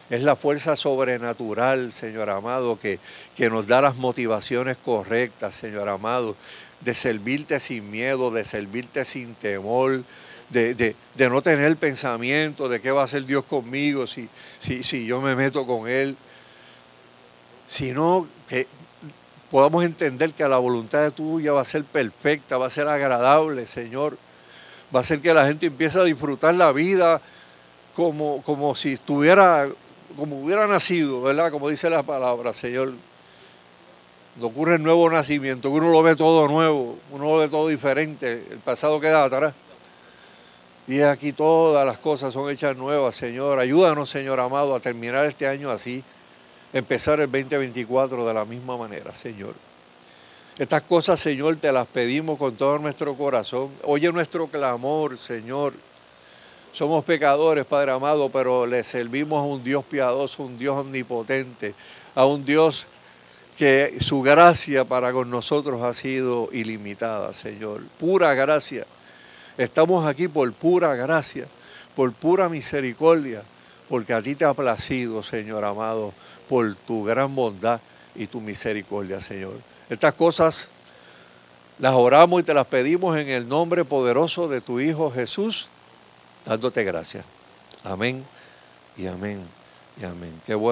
Es la fuerza sobrenatural, Señor amado, que, que nos da las motivaciones correctas, Señor amado, de servirte sin miedo, de servirte sin temor, de, no tener el pensamiento de qué va a hacer Dios conmigo si, si, si yo me meto con Él, sino que podamos entender que la voluntad de tuya va a ser perfecta, va a ser agradable, Señor. Va a ser que la gente empiece a disfrutar la vida como, como si estuviera, como hubiera nacido, ¿verdad? Como dice la palabra, Señor. Ocurre el nuevo nacimiento, que uno lo ve todo nuevo, uno lo ve todo diferente, el pasado queda atrás. Y aquí todas las cosas son hechas nuevas, Señor. Ayúdanos, Señor amado, a terminar este año así, empezar el 2024 de la misma manera, Señor. Estas cosas, Señor, te las pedimos con todo nuestro corazón. Oye nuestro clamor, Señor. Somos pecadores, Padre amado, pero le servimos a un Dios piadoso, un Dios omnipotente, a un Dios que su gracia para con nosotros ha sido ilimitada, Señor. Pura gracia. Estamos aquí por pura gracia, por pura misericordia, porque a ti te ha placido, Señor amado, por tu gran bondad y tu misericordia, Señor. Estas cosas las oramos y te las pedimos en el nombre poderoso de tu Hijo Jesús, dándote gracias. Amén y amén y amén. Qué bueno.